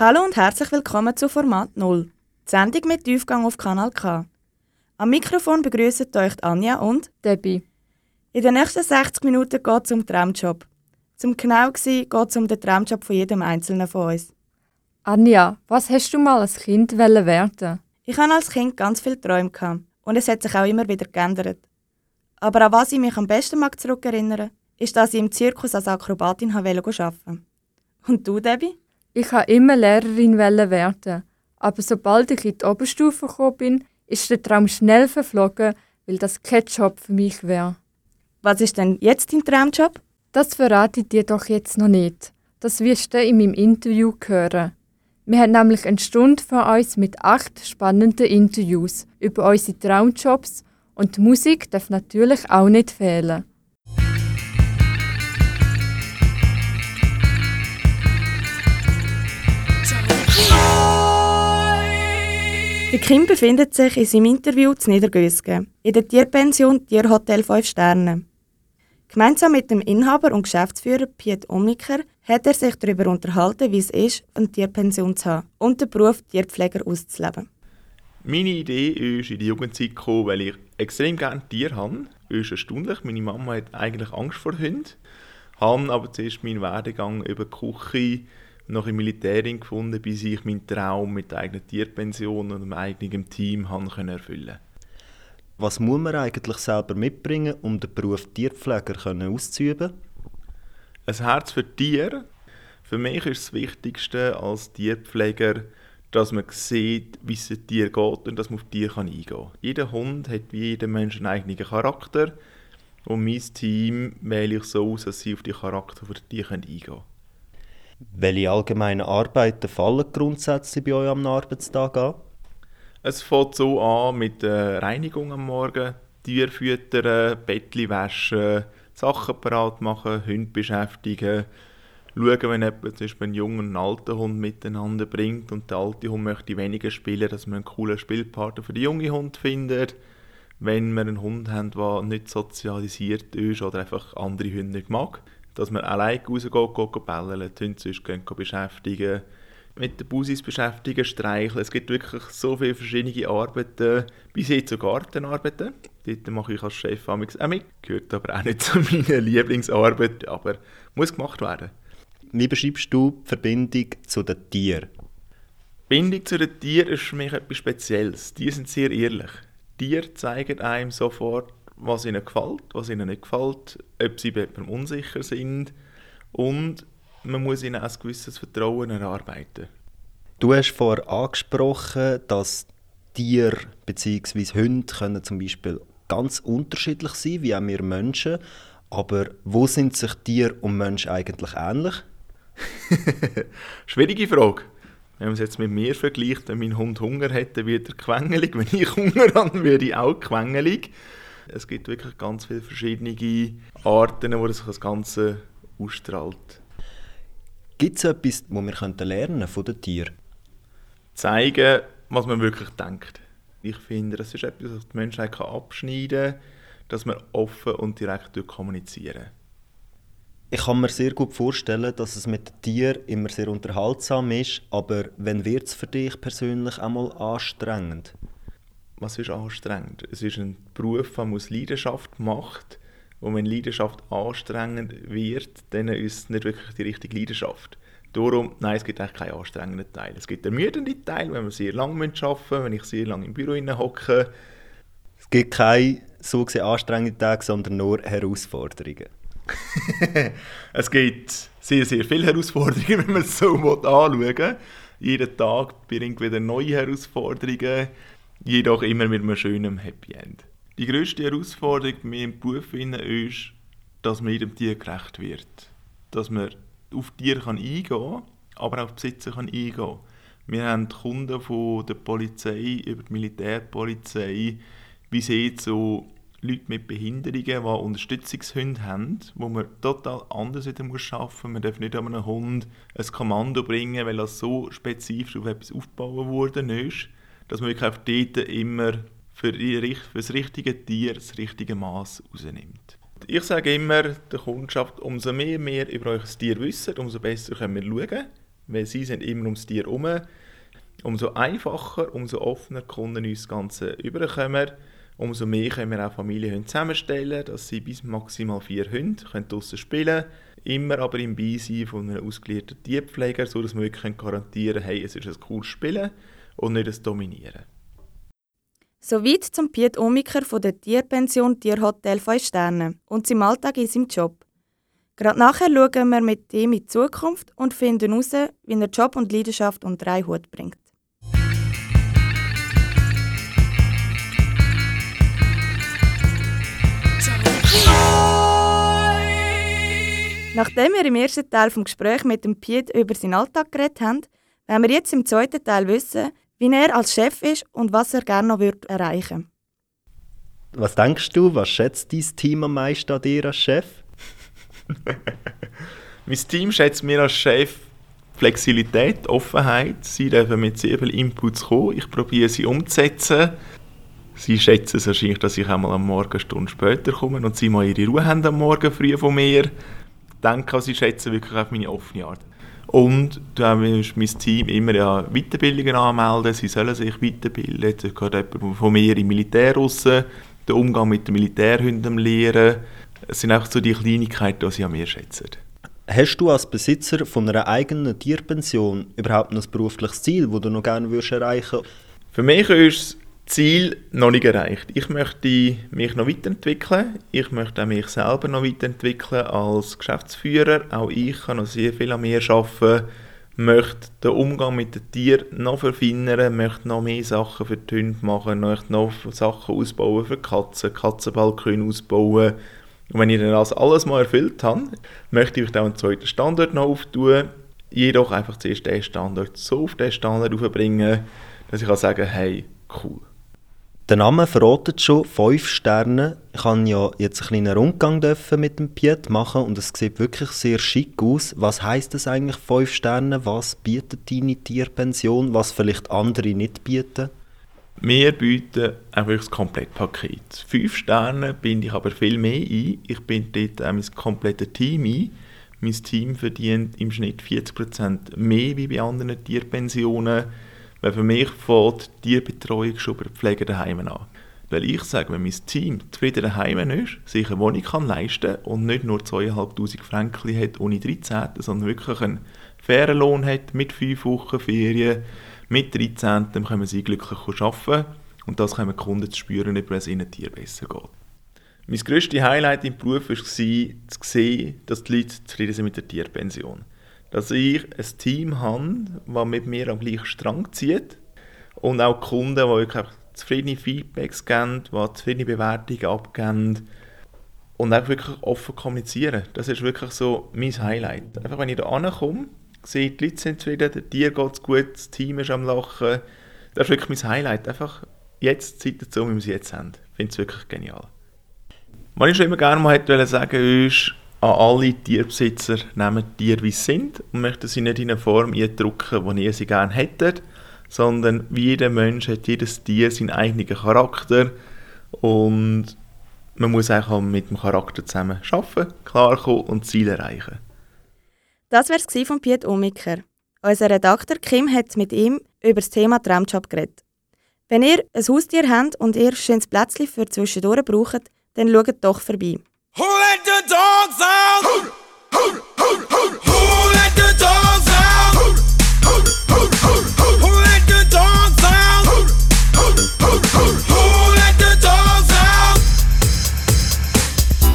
Hallo und herzlich willkommen zu Format 0, die Sendung mit Tiefgang auf Kanal K. Am Mikrofon begrüßen euch Anja und Debbie. In den nächsten 60 Minuten geht es um Traumjob. Zum genau sein geht es um den Traumjob von jedem Einzelnen von uns. Anja, was hast du mal als Kind werden? Ich hatte als Kind ganz viele Träume gehabt, und es hat sich auch immer wieder geändert. Aber an was ich mich am besten mag zurückerinnern, ist, dass ich im Zirkus als Akrobatin arbeiten wollte. Und du, Debbie? Ich wollte immer Lehrerin werden. Aber sobald ich in die Oberstufe gekommen bin, ist der Traum schnell verflogen, weil das kein Job für mich wäre. Was ist denn jetzt dein Traumjob? Das verrate ich dir doch jetzt noch nicht. Das wirst du in meinem Interview hören. Wir haben nämlich eine Stunde von uns mit acht spannenden Interviews über unsere Traumjobs und die Musik darf natürlich auch nicht fehlen. Der Kim befindet sich in seinem Interview zu Niedergösgen, in der Tierpension Tierhotel 5 Sterne. Gemeinsam mit dem Inhaber und Geschäftsführer Piet Omniker hat er sich darüber unterhalten, wie es ist, eine Tierpension zu haben und den Beruf Tierpfleger auszuleben. Meine Idee ist in die Jugendzeit gekommen, weil ich extrem gerne Tiere habe. Das ist erstaunlich. Meine Mama hat eigentlich Angst vor Hunden. Habe aber zuerst meinen Werdegang über die Küche noch im Militär gefunden, bis ich meinen Traum mit der eigenen Tierpension und einem eigenen Team haben können erfüllen Was muss man eigentlich selber mitbringen, um den Beruf Tierpfleger auszuüben? Ein Herz für Tiere. Für mich ist das Wichtigste als Tierpfleger, dass man sieht, wie es dem Tier geht und dass man auf Tiere eingehen kann. Jeder Hund hat wie jeder Mensch einen eigenen Charakter und mein Team wähle ich so aus, dass sie auf die Charakter der Tiere eingehen können. Welche allgemeinen Arbeiten fallen grundsätzlich bei euch am Arbeitstag an? Es fängt so an mit der Reinigung am Morgen, Tier füttern, Bettchen waschen, Sachen parat machen, Hunde beschäftigen, schauen, wenn jemand zum Beispiel einen jungen und einen alten Hund miteinander bringt und der alte Hund möchte weniger spielen, dass man einen coolen Spielpartner für den jungen Hund findet. Wenn wir einen Hund haben, der nicht sozialisiert ist oder einfach andere Hunde mag, dass man allein rausgeht, geht bellen, die Hunde sonst gehen beschäftigen, mit den Busis beschäftigen, streicheln. Es gibt wirklich so viele verschiedene Arbeiten, bis hin zu Gartenarbeiten. Dort mache ich als Chef auch mit, gehört aber auch nicht zu meiner Lieblingsarbeit, aber muss gemacht werden. Wie beschreibst du die Verbindung zu den Tieren? Die Bindung zu den Tieren ist für mich etwas Spezielles. Die sind sehr ehrlich. Tiere zeigen einem sofort, was ihnen gefällt, was ihnen nicht gefällt, ob sie bei jemandem unsicher sind und man muss ihnen ein gewisses Vertrauen erarbeiten. Du hast vorher angesprochen, dass Tiere bzw. Hunde können zum Beispiel ganz unterschiedlich sein, wie auch wir Menschen. Aber wo sind sich Tiere und Menschen eigentlich ähnlich? Schwierige Frage. Wenn man es jetzt mit mir vergleicht, wenn mein Hund Hunger hätte, wird er quengelig. Wenn ich Hunger habe, werde ich auch quengelig. Es gibt wirklich ganz viele verschiedene Arten, wo sich das Ganze ausstrahlt. Gibt es etwas, was wir lernen von den Tieren? Zeigen, was man wirklich denkt. Ich finde, das ist etwas, was die Menschheit abschneiden kann, dass man offen und direkt kommunizieren ich kann mir sehr gut vorstellen, dass es mit den Tieren immer sehr unterhaltsam ist, aber wenn wird es für dich persönlich einmal anstrengend? Was ist anstrengend? Es ist ein Beruf, der aus Leidenschaft macht und wenn Leidenschaft anstrengend wird, dann ist es nicht wirklich die richtige Leidenschaft. Darum, nein, es gibt eigentlich keinen anstrengenden Teil. Es gibt ermüdende Teil, wenn wir sehr lange arbeiten müssen, wenn ich sehr lange im Büro hocke. Es gibt keine so gesehen anstrengenden Tage, sondern nur Herausforderungen. es gibt sehr, sehr viele Herausforderungen, wenn man es so anschauen will. Jeden Tag bringt wieder neue Herausforderungen, jedoch immer mit einem schönen Happy End. Die grösste Herausforderung mir im Beruf ist, dass man jedem Tier gerecht wird. Dass man auf Tiere eingehen kann, aber auch auf Besitzer eingehen kann. Wir haben Kunden von der Polizei über die Militärpolizei, wie sie so Leute mit Behinderungen, die Unterstützungshunde haben, wo man total anders wieder arbeiten muss. Man darf nicht einem Hund ein Kommando bringen, weil das so spezifisch auf etwas aufgebaut worden ist, dass man wirklich dort immer für, die, für das richtige Tier das richtige Maß rausnimmt. Ich sage immer der Kundschaft, umso mehr wir über euch Tier wissen, umso besser können wir schauen, weil sie sind immer ums Tier herum. Umso einfacher, umso offener Kunden uns das Ganze überkommen. Umso mehr können wir auch Familienhunde zusammenstellen, dass sie bis maximal vier Hunde draußen spielen können. Immer aber im Beisein von einem ausgelehrten Tierpfleger, sodass wir wirklich garantieren können, hey, es ist ein cooles Spielen und nicht ein Dominieren. Soweit zum Piet Omiker von der Tierpension Tierhotel 5 Sterne und seinem Alltag in seinem Job. Gerade nachher schauen wir mit ihm in die Zukunft und finden heraus, wie er Job und Leidenschaft unter einen Hut bringt. Nachdem wir im ersten Teil vom Gespräch mit dem Piet über seinen Alltag geredet haben, wollen wir jetzt im zweiten Teil wissen, wie er als Chef ist und was er gerne noch wird erreichen Was denkst du, was schätzt dein Team am meisten an dir als Chef? mein Team schätzt mir als Chef Flexibilität, Offenheit. Sie dürfen mit sehr vielen Inputs kommen. Ich probiere sie umzusetzen. Sie schätzen es wahrscheinlich, dass ich einmal am Morgen eine Stunde später komme und sie mal ihre Ruhe haben am Morgen früh von mir. Ich denke, sie schätzen wirklich auf meine offene Art. Und dann ist mein Team immer ja Weiterbildungen anmelden, sie sollen sich weiterbilden. Jetzt geht jemand von mir im Militär raus, den Umgang mit den Militärhunden lernen. Es sind einfach so die Kleinigkeiten, die sie an mir schätzen. Hast du als Besitzer von einer eigenen Tierpension überhaupt ein berufliches Ziel, das du noch gerne erreichen würdest? Für mich ist Ziel noch nicht erreicht. Ich möchte mich noch weiterentwickeln. Ich möchte auch mich selber noch weiterentwickeln als Geschäftsführer. Auch ich kann noch sehr viel an mir arbeiten. Möchte den Umgang mit den Tieren noch verfeinern, möchte noch mehr Sachen für die Hunde machen, möchte noch Sachen ausbauen für Katzen, Katzenbalkon ausbauen. Und wenn ich dann das alles mal erfüllt habe, möchte ich auch einen zweiten Standort noch auftun. Jedoch einfach zuerst den Standort so auf den Standard aufbringen, dass ich kann sagen, hey, cool. Der Name verratet schon, 5 Sterne. Ich durfte ja jetzt einen kleinen Rundgang mit dem Piet machen und es sieht wirklich sehr schick aus. Was heisst das eigentlich, 5 Sterne? Was bietet deine Tierpension, was vielleicht andere nicht bieten? Wir bieten einfach das Komplettpaket. 5 Sterne binde ich aber viel mehr ein. Ich binde dort auch mein komplettes Team ein. Mein Team verdient im Schnitt 40% mehr wie bei anderen Tierpensionen weil für mich fängt die Betreuung schon bei Pflege daheim an. Weil ich sage, wenn mein Team zufrieden daheim ist, sich eine Wohnung kann leisten und nicht nur 2'500 Franken hat ohne 13., sondern wirklich einen fairen Lohn hat, mit 5 Wochen Ferien, mit 13. können sie glücklich arbeiten und das können die Kunden zu spüren, wenn es ihnen Tier besser geht. Mein grösstes Highlight im Beruf war, zu sehen, dass die Leute zufrieden sind mit der Tierpension dass ich ein Team habe, das mit mir am gleichen Strang zieht und auch Kunden, die wirklich zufriedene Feedbacks geben, die zufriedene Bewertungen abgeben und auch wirklich offen kommunizieren. Das ist wirklich so mein Highlight. Einfach wenn ich da ankomme, sehe, die Leute sind zufrieden, dir geht es gut, das Team ist am Lachen. Das ist wirklich mein Highlight. Einfach jetzt Zeit dazu, wie wir sie jetzt haben. Ich finde es wirklich genial. Was ich schon immer gerne mal hätte sagen ist, an alle Tierbesitzer, nehmen Tiere wie sie sind und möchten sie nicht in eine Form eindrücken, die ihr sie gerne hättet, sondern wie jeder Mensch hat jedes Tier seinen eigenen Charakter und man muss auch mit dem Charakter zusammen arbeiten, klarkommen und Ziele erreichen. Das war es von Piet Omiker. Unser Redakteur Kim hat mit ihm über das Thema Traumjob geredet. Wenn ihr ein Haustier habt und ihr ein schönes Plätzchen für zwischendurch braucht, dann schaut doch vorbei. Who let the dogs out? Who, who, who, who, who let the dogs out? Who, who, who, who, who let the dogs out? Who, who, who, who, who let the dogs out?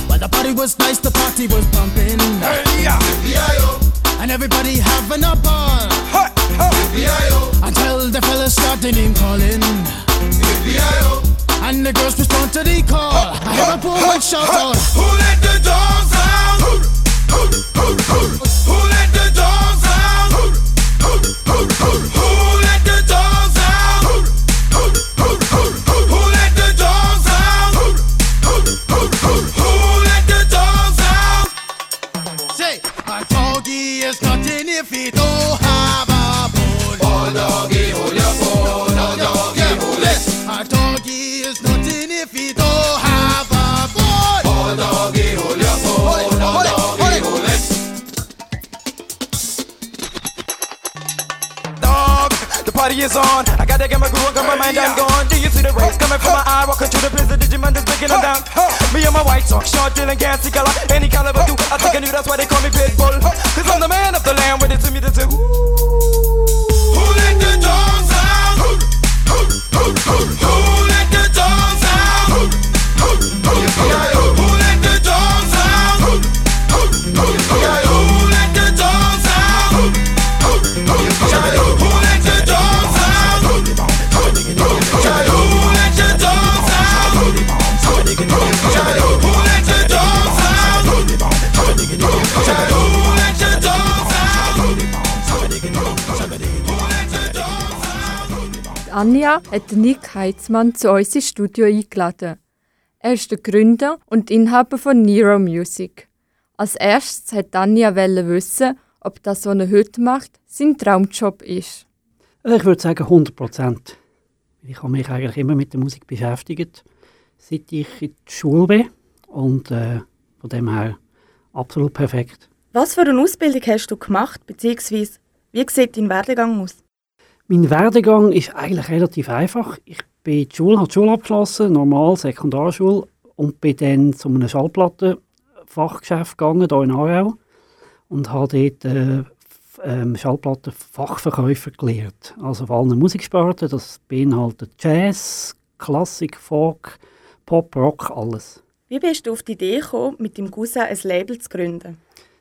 Well, the party was nice, the party was pumping. Hey, yeah. And everybody having a ball. Hey, hey. Until the fellas started name calling. And the girls respond to the call. I have a poor one shout out. Who let the dogs out? Who, who, who, who, the prison, Digimon breaking them down. Me and my white talk, short, can't see color. Any caliber do, I think I knew that's why they call me Pitbull. Cause I'm the man of the land, Anja hat Nick Heitzmann zu uns ins Studio eingeladen. Er ist der Gründer und Inhaber von Nero Music. Als erstes hat Anja wissen, ob das, was er heute macht, sein Traumjob ist. Also ich würde sagen 100 Prozent. Ich habe mich eigentlich immer mit der Musik beschäftigt, seit ich in der Schule bin. Und äh, von dem her absolut perfekt. Was für eine Ausbildung hast du gemacht, beziehungsweise wie sieht dein Werdegang aus? Mein Werdegang ist eigentlich relativ einfach. Ich bin die Schule, habe die Schule abgeschlossen, normal Sekundarschule, und bin dann zu einem Schallplattenfachgeschäft gegangen, hier in Aarau, und habe dort äh, ähm, Schallplattenfachverkäufer gelernt. Also vor allem Musiksparten, das beinhaltet Jazz, Klassik, Folk, Pop, Rock, alles. Wie bist du auf die Idee gekommen, mit deinem Cousin ein Label zu gründen?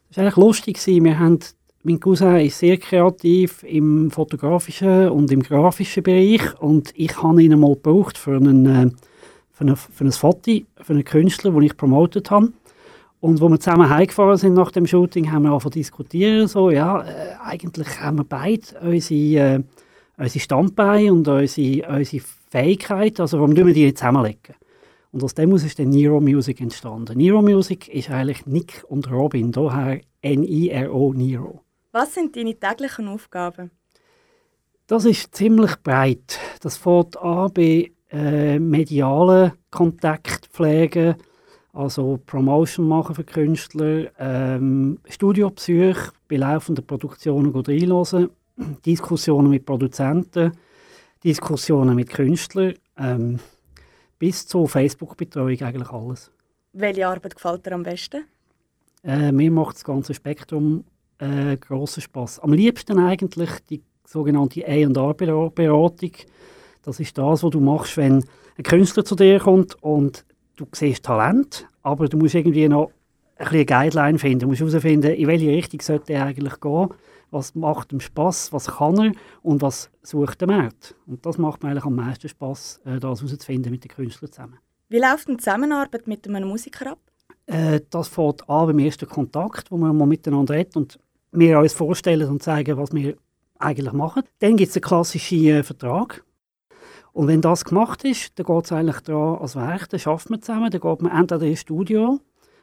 Das war eigentlich lustig. Wir haben, mein Cousin ist sehr kreativ im fotografischen und im grafischen Bereich und ich habe ihn mal gebraucht für, einen, äh, für, eine, für ein Foto, für einen Künstler, den ich promotet habe. Und als wir zusammen heimgefahren sind nach dem Shooting, haben wir zu diskutieren. So, ja, äh, eigentlich haben wir beide unsere, äh, unsere Standbeine und unsere, unsere Fähigkeit. Also warum tun wir die nicht zusammenlegen? Und aus dem ist dann Nero Music entstanden. Nero Music ist eigentlich Nick und Robin, daher N-I-R-O, Nero. Was sind deine täglichen Aufgaben? Das ist ziemlich breit. Das fängt an bei äh, medialen Kontaktpflege, also Promotion machen für Künstler, ähm, Studiobesuche, bei laufenden Produktionen reinhören, Diskussionen mit Produzenten, Diskussionen mit Künstlern, ähm, bis zur Facebook-Betreuung eigentlich alles. Welche Arbeit gefällt dir am besten? Äh, mir macht das ganze Spektrum äh, grossen Spaß. Am liebsten eigentlich die sogenannte A&R-Beratung. Das ist das, was du machst, wenn ein Künstler zu dir kommt und du siehst Talent, aber du musst irgendwie noch ein bisschen Guideline finden. Du musst herausfinden, in welche Richtung sollte er eigentlich gehen, was macht ihm Spass, was kann er und was sucht der Markt. Und das macht mir eigentlich am meisten Spass, äh, das herauszufinden mit den Künstlern zusammen. Wie läuft eine Zusammenarbeit mit einem Musiker ab? Äh, das fängt an beim ersten Kontakt, wo man mal miteinander redet und wir uns vorstellen und zeigen, was wir eigentlich machen. Dann gibt es einen klassischen äh, Vertrag. Und wenn das gemacht ist, dann geht es eigentlich daran, als Werk, dann arbeiten wir zusammen, dann geht man entweder ins Studio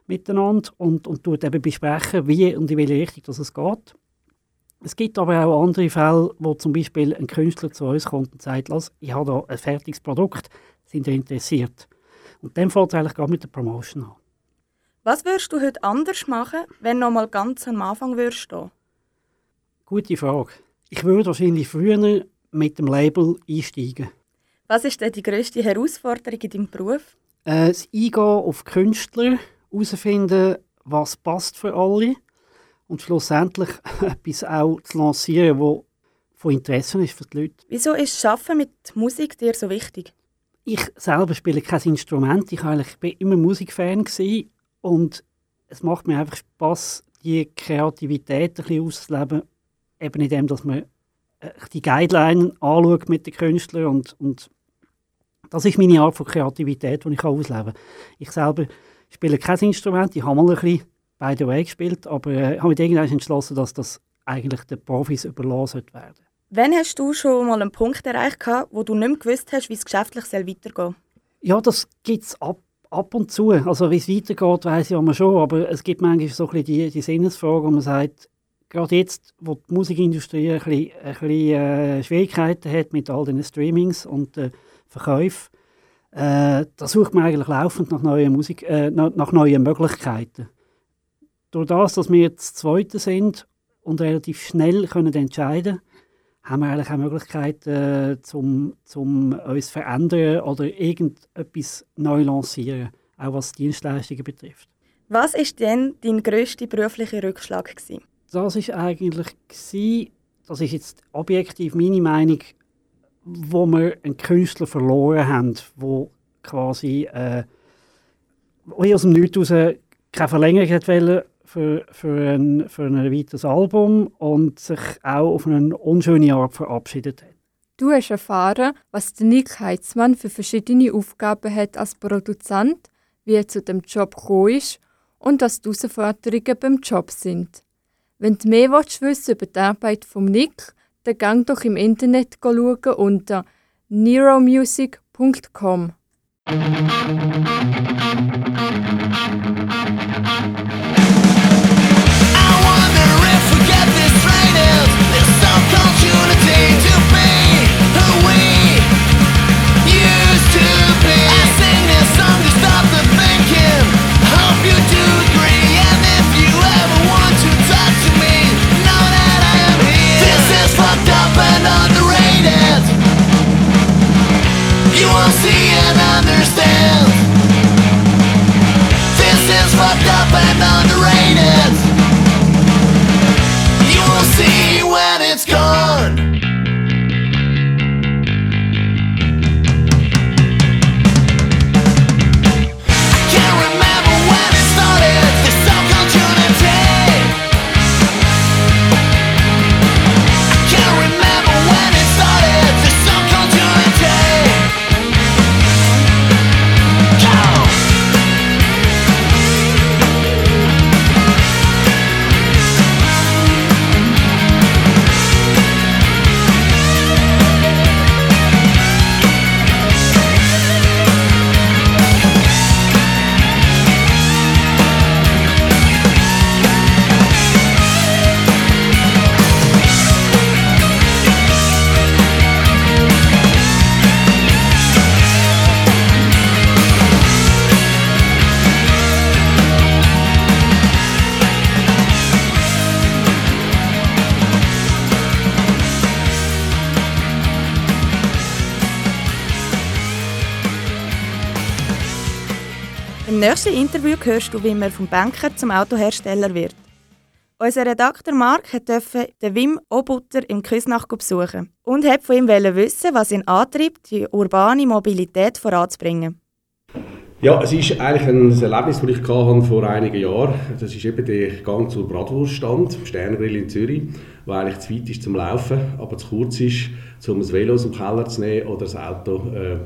miteinander und, und tut eben besprechen, wie und in welche Richtung das es geht. Es gibt aber auch andere Fälle, wo zum Beispiel ein Künstler zu uns kommt und sagt, ich habe da ein fertiges Produkt, sind ihr interessiert? Und dann fängt es eigentlich gerade mit der Promotion an. Was würdest du heute anders machen, wenn du noch mal ganz am Anfang würdest stehen? Gute Frage. Ich würde wahrscheinlich früher mit dem Label einsteigen. Was ist denn die grösste Herausforderung in deinem Beruf? Äh, das Eingehen auf Künstler, herausfinden, was passt für alle und schlussendlich etwas auch zu lancieren, das von Interesse ist für die Leute. Wieso ist das Arbeiten mit Musik dir so wichtig? Ich selber spiele kein Instrument. Ich, eigentlich, ich bin immer Musikfan gewesen und es macht mir einfach Spaß, die Kreativität ein bisschen auszuleben, eben in dem, dass man äh, die Guideline anschaut mit den Künstlern und, und das ist meine Art von Kreativität, die ich ausleben kann. Ich selber spiele kein Instrument, ich habe mal ein bisschen by the way gespielt, aber äh, habe mich irgendwann entschlossen, dass das eigentlich den Profis überlassen werden Wann hast du schon mal einen Punkt erreicht, wo du nicht mehr gewusst hast, wie es geschäftlich weitergehen soll? Ja, das gibt es ab, ab und zu. Also wie es weitergeht, weiß ich immer schon, aber es gibt manchmal so ein bisschen die, die Sinnesfrage, wo man sagt, gerade jetzt, wo die Musikindustrie ein bisschen, ein bisschen äh, Schwierigkeiten hat mit all den Streamings und äh, Verkäufen, äh, da sucht man eigentlich laufend nach neuen, Musik, äh, nach, neuen Möglichkeiten. Durch das, dass wir jetzt Zweite sind und relativ schnell können entscheiden haben wir eigentlich auch Möglichkeiten, äh, zum, zum uns zu verändern oder irgendetwas neu lancieren, auch was Dienstleistungen betrifft. Was war denn dein grösster beruflicher Rückschlag? Gewesen? Das war eigentlich, gewesen, das ist jetzt objektiv meine Meinung, wo wir einen Künstler verloren haben, wo quasi äh, aus dem Nichts heraus keine Verlängerung wollte für, für, ein, für ein weiteres Album und sich auch auf eine unschöne Art verabschiedet hat. Du hast erfahren, was der Nick Heitzmann für verschiedene Aufgaben hat als Produzent, wie er zu dem Job gekommen ist und was die Herausforderungen beim Job sind. Wenn du mehr willst über die Arbeit von Nick, dann gang doch im Internet schauen unter neuromusic.com. nächsten Interview hörst du, wie man vom Banker zum Autohersteller wird. Unser Redakteur Mark durfte den Wim Obutter im Küsnach besuchen und hat von ihm wissen, was ihn antreibt, die urbane Mobilität voranzubringen. Ja, es ist eigentlich ein Erlebnis, das ich hatte vor einigen Jahren. Das ist eben der Gang zur Bratwurststand Sterngrill in Zürich, der eigentlich zu weit ist zum Laufen, aber zu kurz ist, um ein Velo aus dem Keller zu nehmen oder das Auto äh,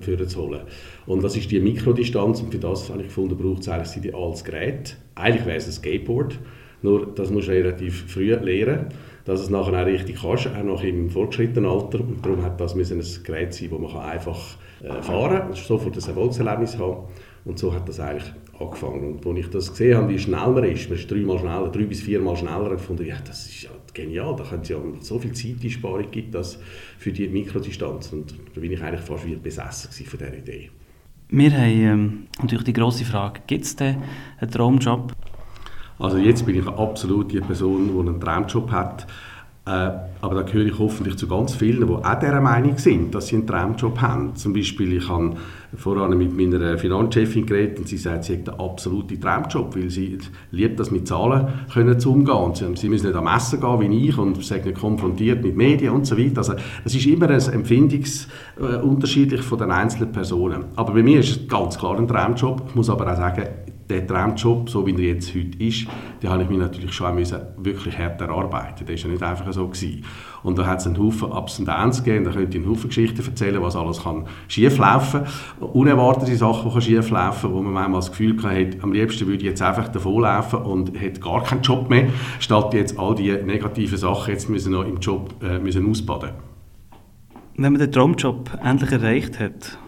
führen zu holen. Und das ist die Mikrodistanz und für das habe ich gefunden, braucht es eigentlich ein ideales Gerät. Eigentlich wäre es ein Skateboard, nur das musst du relativ früh lernen, dass es nachher auch richtig kannst, auch noch im fortgeschrittenen Alter. Und darum hat das ein Gerät sein, das man einfach äh, fahren kann, sofort ein Erfolgserlebnis haben. Und so hat das eigentlich angefangen. Und als ich das gesehen habe, wie schnell man ist, man ist dreimal schneller, drei bis viermal schneller, gefunden, ja, das ist ja genial, da können Sie ja so viel Zeiteinsparung gibt das für die Mikrodistanz. Und da bin ich eigentlich fast wieder besessen von dieser Idee. Wir haben ähm, natürlich die grosse Frage, gibt es denn einen Traumjob? Also jetzt bin ich absolut die Person, die einen Traumjob hat. Äh, aber da gehöre ich hoffentlich zu ganz vielen, die auch dieser Meinung sind, dass sie einen Traumjob haben. Zum Beispiel, ich habe voran mit meiner Finanzchefin geredet und sie sagt, sie hat einen absoluten Traumjob, weil sie liebt das mit Zahlen können zu umgehen. Sie, müssen nicht am Messen gehen wie ich und sind nicht konfrontiert mit Medien und so weiter. Also das ist immer ein Empfindungs äh, von den einzelnen Personen. Aber bei mir ist es ganz klar ein Traumjob. Ich muss aber auch sagen, der Traumjob, so wie er jetzt heute ist, den habe ich mir natürlich schon müssen, wirklich hart erarbeiten. Das war ja nicht einfach so. Gewesen. Und da hat es einen Haufen Ups und Downs gegeben, da könnte ich einen Haufen Geschichten erzählen, was alles kann schieflaufen kann. Unerwartete Sachen, die schieflaufen können, wo man manchmal das Gefühl hatte, am liebsten würde ich jetzt einfach davonlaufen und hätte gar keinen Job mehr, statt jetzt all die negativen Sachen jetzt müssen noch im Job äh, müssen ausbaden Wenn man den Traumjob endlich erreicht hat,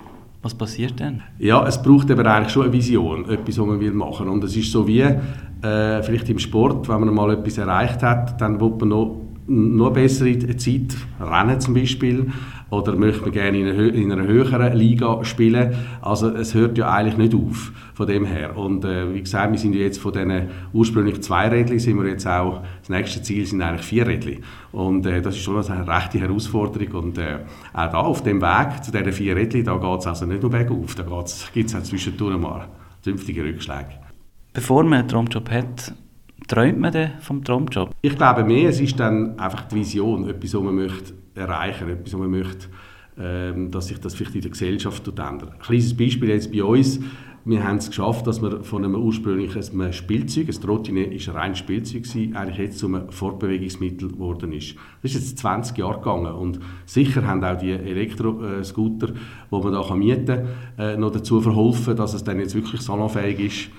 was passiert dann? Ja, es braucht aber eigentlich schon eine Vision, etwas, was man will machen. Und es ist so wie, äh, vielleicht im Sport, wenn man mal etwas erreicht hat, dann will man noch noch bessere Zeit, Rennen zum Beispiel, oder möchte man gerne in einer, hö- in einer höheren Liga spielen. Also es hört ja eigentlich nicht auf von dem her. Und äh, wie gesagt, wir sind jetzt von diesen ursprünglich zwei Rädchen, sind wir jetzt auch, das nächste Ziel sind eigentlich vier Rädchen. Und äh, das ist schon eine rechte Herausforderung. Und äh, auch da auf dem Weg zu diesen vier Rädchen, da geht es also nicht nur bergauf, da gibt es auch zwischendurch mal zünftige Rückschläge. Bevor man einen Traumjob hat, träumt man dann vom Traumjob? Ich glaube mehr, es ist dann einfach die Vision, etwas, was man möchte erreichen, etwas, was man möchte, ähm, dass sich das vielleicht in der Gesellschaft ändert. Ein kleines Beispiel jetzt bei uns. Wir haben es geschafft, dass wir von einem ursprünglichen Spielzeug, ein Trottinett ein reines Spielzeug gewesen, eigentlich jetzt zu einem Fortbewegungsmittel geworden ist. Das ist jetzt 20 Jahre gegangen und sicher haben auch die Elektroscooter, die man da mieten kann, äh, noch dazu verholfen, dass es dann jetzt wirklich salonfähig ist.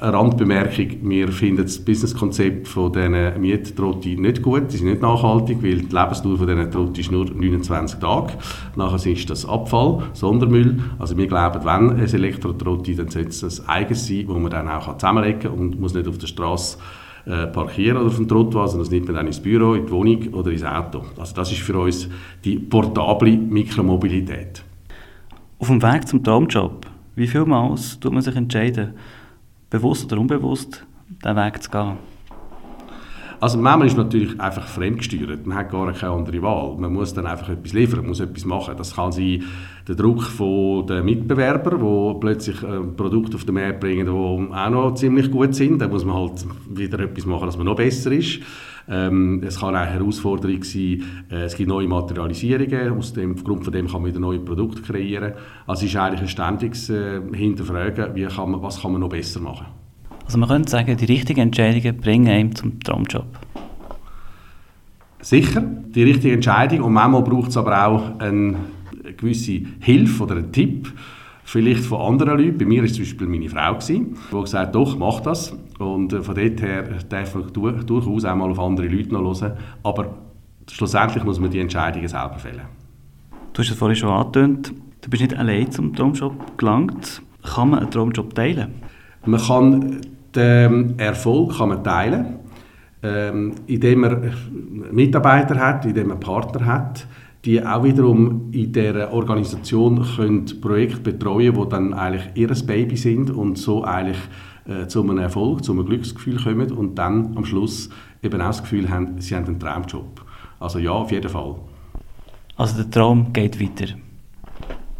Eine Randbemerkung, wir finden das Businesskonzept von diesen Miettrotti nicht gut, sie sind nicht nachhaltig, weil die Lebensdauer von diesen Trotti ist nur 29 Tage. Nachher ist das Abfall, Sondermüll. Also wir glauben, wenn ein Elektrotrotti, dann sollte es ein eigenes sein, wo man dann auch zusammenlegen kann und muss nicht auf der Straße äh, parkieren oder auf dem Trottoir, sondern das nimmt man dann ins Büro, in die Wohnung oder ins Auto. Also das ist für uns die portable Mikromobilität. Auf dem Weg zum Traumjob, wie vielmals tut man sich entscheiden, bewusst oder unbewusst, diesen Weg zu gehen? Also manchmal ist natürlich einfach fremdgesteuert. Man hat gar keine andere Wahl. Man muss dann einfach etwas liefern, man muss etwas machen. Das kann sein der Druck von den Mitbewerbern, die plötzlich äh, Produkte auf den Markt bringen, die auch noch ziemlich gut sind. Da muss man halt wieder etwas machen, dass man noch besser ist. Ähm, es kann auch eine Herausforderung sein, äh, es gibt neue Materialisierungen, aus dem, aufgrund von dem kann man wieder neue Produkte kreieren. Also es ist eigentlich ein ständiges äh, Hinterfragen, wie kann man, was kann man noch besser machen. Also man könnte sagen, die richtigen Entscheidungen bringen einem zum Traumjob. Sicher, die richtige Entscheidung. Und manchmal braucht es aber auch eine gewisse Hilfe oder einen Tipp, vielleicht von anderen Leuten. Bei mir war zum Beispiel meine Frau, gewesen, die gesagt hat, doch, mach das. Und äh, von dort her darf man du durchaus auch mal auf andere Leute noch hören. Aber schlussendlich muss man die Entscheidungen selber fällen. Du hast es vorhin schon angetönt, du bist nicht allein zum Traumjob gelangt. Kann man einen Traumjob teilen? Man kann den Erfolg kann man teilen, ähm, indem man Mitarbeiter hat, indem man Partner hat, die auch wiederum in dieser Organisation können Projekte betreuen die dann eigentlich ihr Baby sind und so eigentlich äh, zu einem Erfolg, zu einem Glücksgefühl kommen und dann am Schluss eben auch das Gefühl haben, sie haben einen Traumjob. Also ja, auf jeden Fall. Also der Traum geht weiter.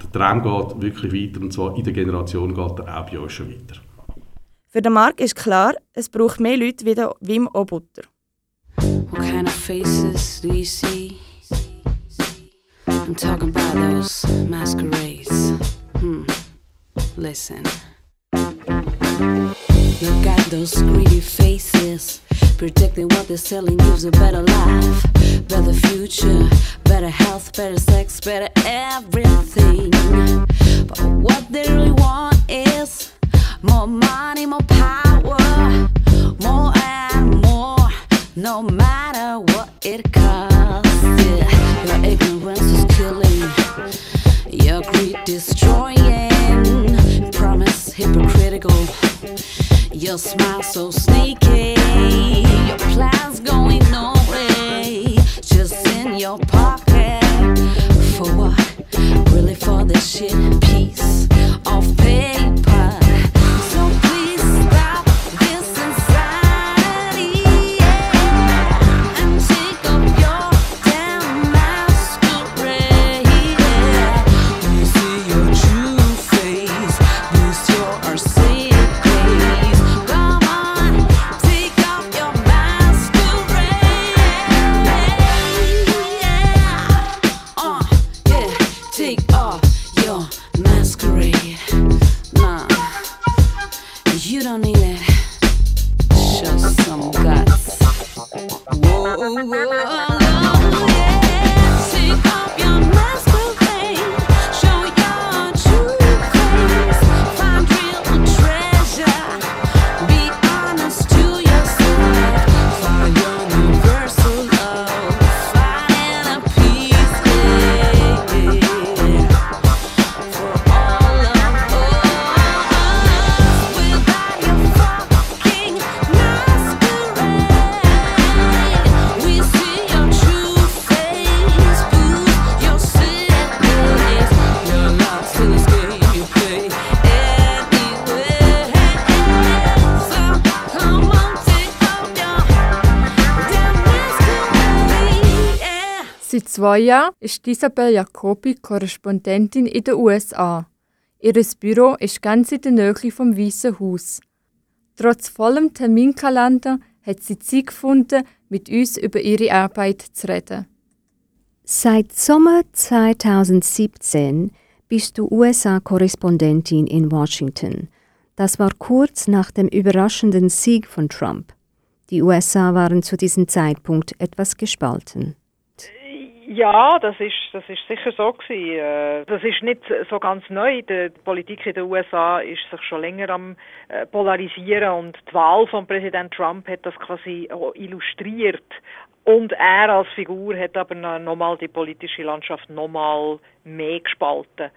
Der Traum geht wirklich weiter und zwar in der Generation geht er auch bei uns schon weiter. Für den Marc ist klar, es braucht mehr Leute wie der Wim Obutter. What kind of faces do you see? I'm talking about those masquerades. Hmm. Listen. Look at those greedy faces, predicting what they're selling gives a better life, better future, better health, better sex, better everything. But what they really want is more money, more power, more and no matter what it costs. Yeah. Your ignorance is killing, your greed destroying, promise hypocritical. Your smile so sneaky, your plans going nowhere, just in your pocket. For what? Really for this shit zwei Jahren ist Isabel Jacobi Korrespondentin in den USA. Ihr Büro ist ganz in der Nähe vom Weißen Haus. Trotz vollem Terminkalender hat sie Zeit gefunden, mit uns über ihre Arbeit zu reden. Seit Sommer 2017 bist du USA-Korrespondentin in Washington. Das war kurz nach dem überraschenden Sieg von Trump. Die USA waren zu diesem Zeitpunkt etwas gespalten. Ja, das ist, das ist sicher so gewesen. Äh, das ist nicht so ganz neu. Die Politik in den USA ist sich schon länger am äh, polarisieren und die Wahl von Präsident Trump hat das quasi illustriert. Und er als Figur hat aber nochmal die politische Landschaft nochmal mehr gespalten.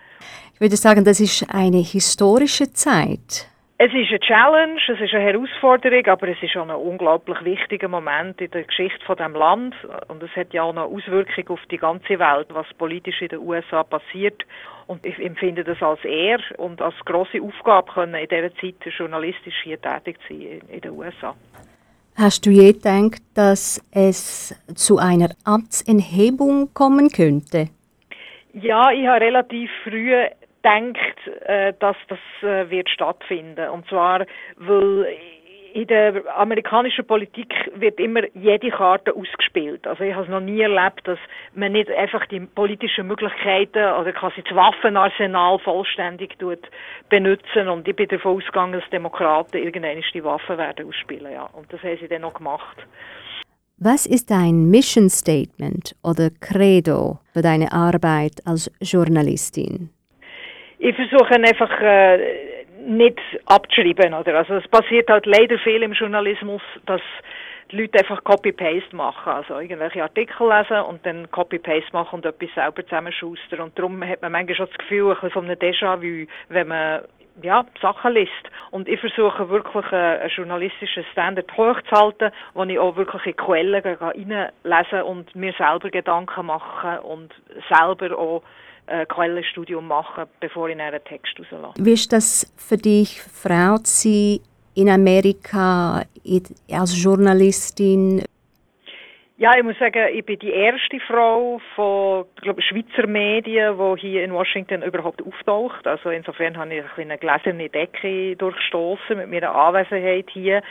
Ich würde sagen, das ist eine historische Zeit. Es ist eine Challenge, es ist eine Herausforderung, aber es ist auch ein unglaublich wichtiger Moment in der Geschichte von dem Land und es hat ja auch eine Auswirkung auf die ganze Welt, was politisch in den USA passiert. Und ich empfinde das als Ehr und als große Aufgabe, können in dieser Zeit journalistisch hier tätig zu sein in den USA. Hast du je gedacht, dass es zu einer Amtsenthebung kommen könnte? Ja, ich habe relativ früh denkt, äh, dass das äh, wird stattfinden. Und zwar, weil in der amerikanischen Politik wird immer jede Karte ausgespielt. Also ich habe es noch nie erlebt, dass man nicht einfach die politischen Möglichkeiten oder quasi das Waffenarsenal vollständig tut benutzen. Und ich bin davon ausgegangen, dass Demokraten irgendwann die Waffen werden ausspielen. Ja. Und das haben sie dann noch gemacht. Was ist dein Mission Statement oder Credo für deine Arbeit als Journalistin? Ich versuche einfach äh, nicht abzuschreiben. Oder? Also es passiert halt leider viel im Journalismus, dass die Leute einfach Copy-Paste machen. Also irgendwelche Artikel lesen und dann Copy-Paste machen und etwas selber zusammenschustern. Und darum hat man manchmal schon das Gefühl, ein bisschen von einem Déjà-vu, wenn man ja, Sachen liest. Und ich versuche wirklich einen, einen journalistischen Standard hochzuhalten, wo ich auch wirklich in Quellen reinlesen und mir selber Gedanken machen und selber auch äh, Quellenstudium machen, bevor ich einen Text rauslasse. Wie ist das für dich, Frau zu sein in Amerika als Journalistin? Ja, ich muss sagen, ich bin die erste Frau von glaube, Schweizer Medien, die hier in Washington überhaupt auftaucht. Also insofern habe ich eine gläserne Decke durchstoßen mit meiner Anwesenheit hier.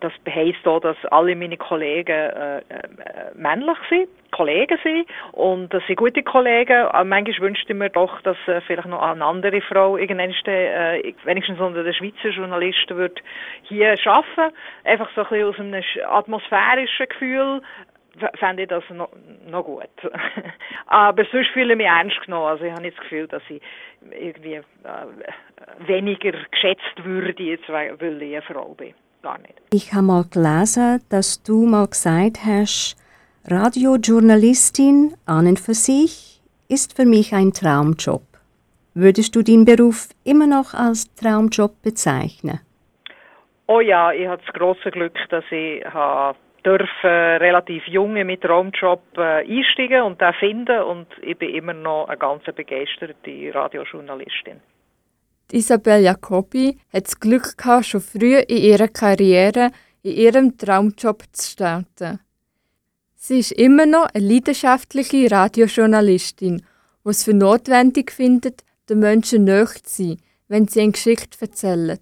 Das heisst auch, dass alle meine Kollegen äh, äh, männlich sind, Kollegen sind und das sind gute Kollegen. Aber manchmal wünschte ich mir doch, dass äh, vielleicht noch eine andere Frau irgendwann äh, wenigstens unter den Schweizer Journalisten wird hier arbeiten. Einfach so ein bisschen aus einem atmosphärischen Gefühl fände ich das noch, noch gut. Aber sonst fühle ich mich ernst genommen. Also ich habe nicht das Gefühl, dass ich irgendwie äh, weniger geschätzt würde, jetzt, weil ich eine Frau bin. Gar nicht. Ich habe mal gelesen, dass du mal gesagt hast, Radiojournalistin an und für sich ist für mich ein Traumjob. Würdest du den Beruf immer noch als Traumjob bezeichnen? Oh ja, ich habe das große Glück, dass ich habe dürfen relativ junge mit Traumjob äh, einsteigen und den finden und ich bin immer noch eine ganz begeisterte Radiojournalistin. Isabel Jacobi hat das Glück gehabt, schon früh in ihrer Karriere in ihrem Traumjob zu starten. Sie ist immer noch eine leidenschaftliche Radiojournalistin, die es für notwendig findet, den Menschen näher zu sein, wenn sie eine Geschichte erzählen.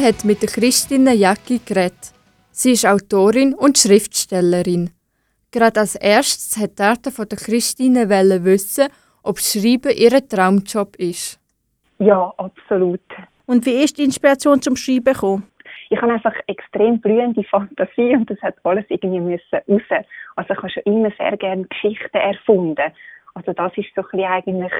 Berta hat mit der Christine Jacki geredet. Sie ist Autorin und Schriftstellerin. Gerade als erstes hat Berta von der Christine wissen, ob Schreiben ihr Traumjob ist. Ja, absolut. Und wie ist die Inspiration zum Schreiben gekommen? Ich habe einfach extrem blühende Fantasie und das hat alles irgendwie müssen raus. Also ich habe schon immer sehr gerne Geschichten erfunden. Also das ist so ein bisschen eigentlich,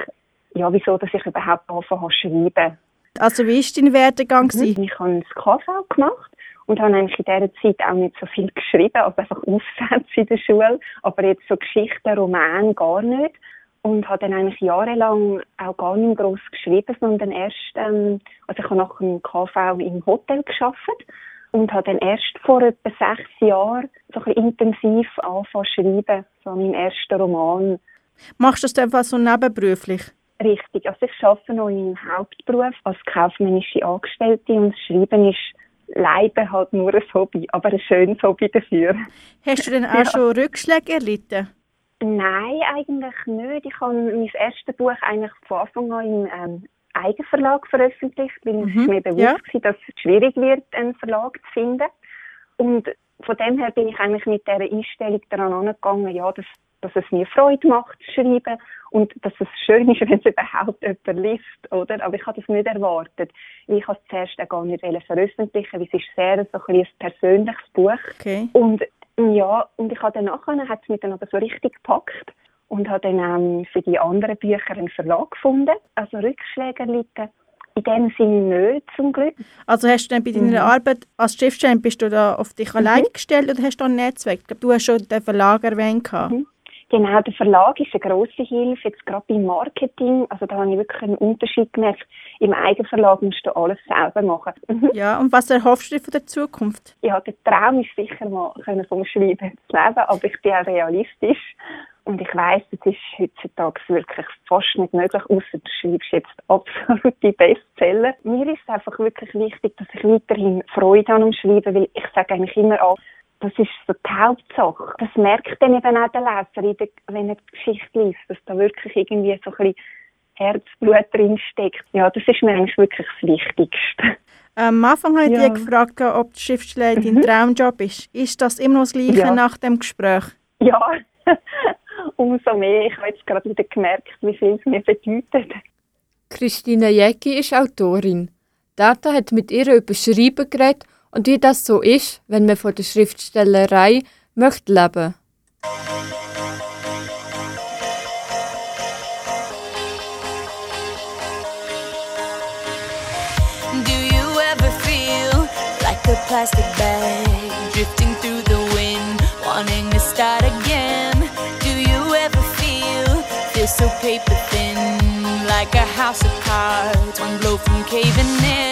ja, wieso, dass ich überhaupt angefangen habe zu schreiben. Also wie war dein Werdegang? Mhm. Ich habe das KV gemacht und habe eigentlich in dieser Zeit auch nicht so viel geschrieben, also einfach Aufsätze in der Schule, aber jetzt so Geschichten, Romane gar nicht und habe dann eigentlich jahrelang auch gar nicht groß geschrieben, sondern erst, ähm, also ich habe nach dem KV im Hotel geschafft und habe dann erst vor etwa sechs Jahren so ein intensiv angefangen zu schreiben, so meinen ersten Roman. Machst du das einfach so nebenberuflich? Richtig, also ich arbeite noch in meinem Hauptberuf als kaufmännische Angestellte und Schreiben ist leider halt nur ein Hobby, aber ein schönes Hobby dafür. Hast du denn auch ja. schon Rückschläge erlitten? Nein, eigentlich nicht. Ich habe mein erstes Buch eigentlich von Anfang an im ähm, Eigenverlag veröffentlicht, weil mhm. es mir bewusst ja. war, dass es schwierig wird, einen Verlag zu finden. Und von dem her bin ich eigentlich mit dieser Einstellung daran angegangen, ja, dass, dass es mir Freude macht zu schreiben und dass es schön ist, wenn es überhaupt jemand liest, oder? Aber ich habe das nicht erwartet. Ich habe es zuerst auch gar nicht veröffentlichen, weil es ist sehr so ein, ein persönliches Buch. Okay. Und ja, und ich habe dann nachher, hat es mich dann aber so richtig gepackt und habe dann ähm, für die anderen Bücher einen Verlag gefunden. Also Rückschläge liegen in dem Sinne nicht, zum Glück. Also hast du dann bei deiner mhm. Arbeit als Schriftstellerin, bist du da auf dich allein mhm. gestellt oder hast du ein Netzwerk? Ich glaube, du hast schon den Verlag erwähnt. Mhm. Genau, der Verlag ist eine grosse Hilfe, jetzt gerade beim Marketing. Also da habe ich wirklich einen Unterschied gemerkt. Im Eigenverlag musst du alles selber machen. ja, und was erhoffst du von der Zukunft? Ja, der Traum ist sicher mal können vom Schreiben zu leben, aber ich bin auch realistisch. Und ich weiss, das ist heutzutage wirklich fast nicht möglich, außer du schreibst jetzt absolute Bestseller. Mir ist es einfach wirklich wichtig, dass ich weiterhin Freude an dem Schreiben, weil ich sage eigentlich immer an, das ist so die Hauptsache. Das merkt dann eben auch der Leser, der, wenn er die Geschichte liest, dass da wirklich irgendwie so ein bisschen Herzblut drin steckt. Ja, das ist mir eigentlich wirklich das Wichtigste. Ähm, am Anfang habe ich ja. dich gefragt, ob die Schriftstellerei mhm. dein Traumjob ist. Ist das immer noch das Gleiche ja. nach dem Gespräch? Ja, umso mehr. Ich habe jetzt gerade wieder gemerkt, wie viel es mir bedeutet. Christine Jäcki ist Autorin. Data hat mit ihr über Schreiben geredet und wie das so ist, wenn man von der Schriftstellerei möchte leben. Do you ever feel like a plastic bag drifting through the wind, wanting to start again? Do you ever feel feel so paper thin, like a house of cards, one blow from caving in?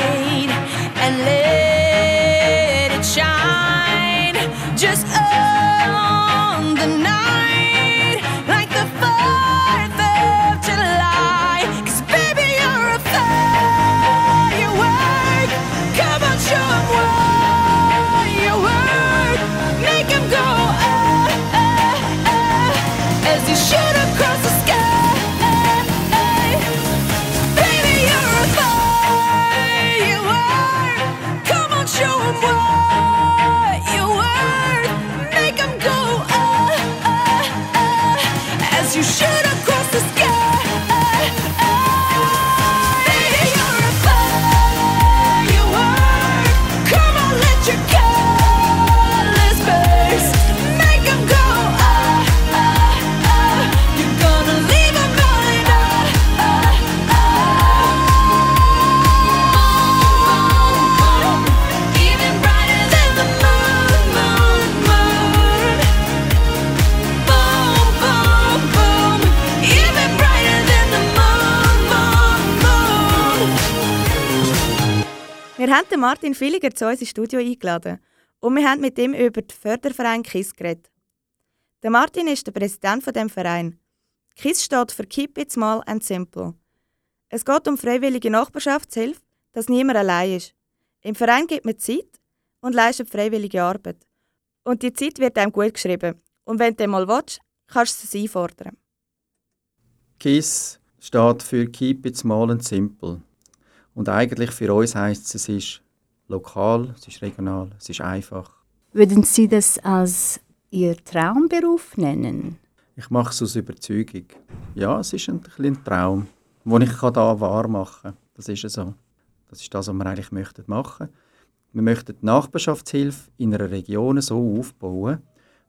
Wir haben Martin Villiger zu uns ins Studio eingeladen und wir haben mit ihm über den Förderverein KISS geredet. Der Martin ist der Präsident von dem Verein. KISS steht für Keep It Small and Simple. Es geht um freiwillige Nachbarschaftshilfe, dass niemand allein ist. Im Verein gibt man Zeit und leistet freiwillige Arbeit. Und die Zeit wird einem gut geschrieben. Und wenn du mal willst, kannst du es einfordern. KISS steht für Keep It Small and Simple. Und eigentlich für uns heisst es, es ist lokal, es ist regional, es ist einfach. Würden Sie das als Ihr Traumberuf nennen? Ich mache es aus Überzeugung. Ja, es ist ein, ein Traum, den ich hier wahr machen kann. Das ist so. Das ist das, was wir eigentlich möchten machen. Wir möchten die Nachbarschaftshilfe in einer Region so aufbauen,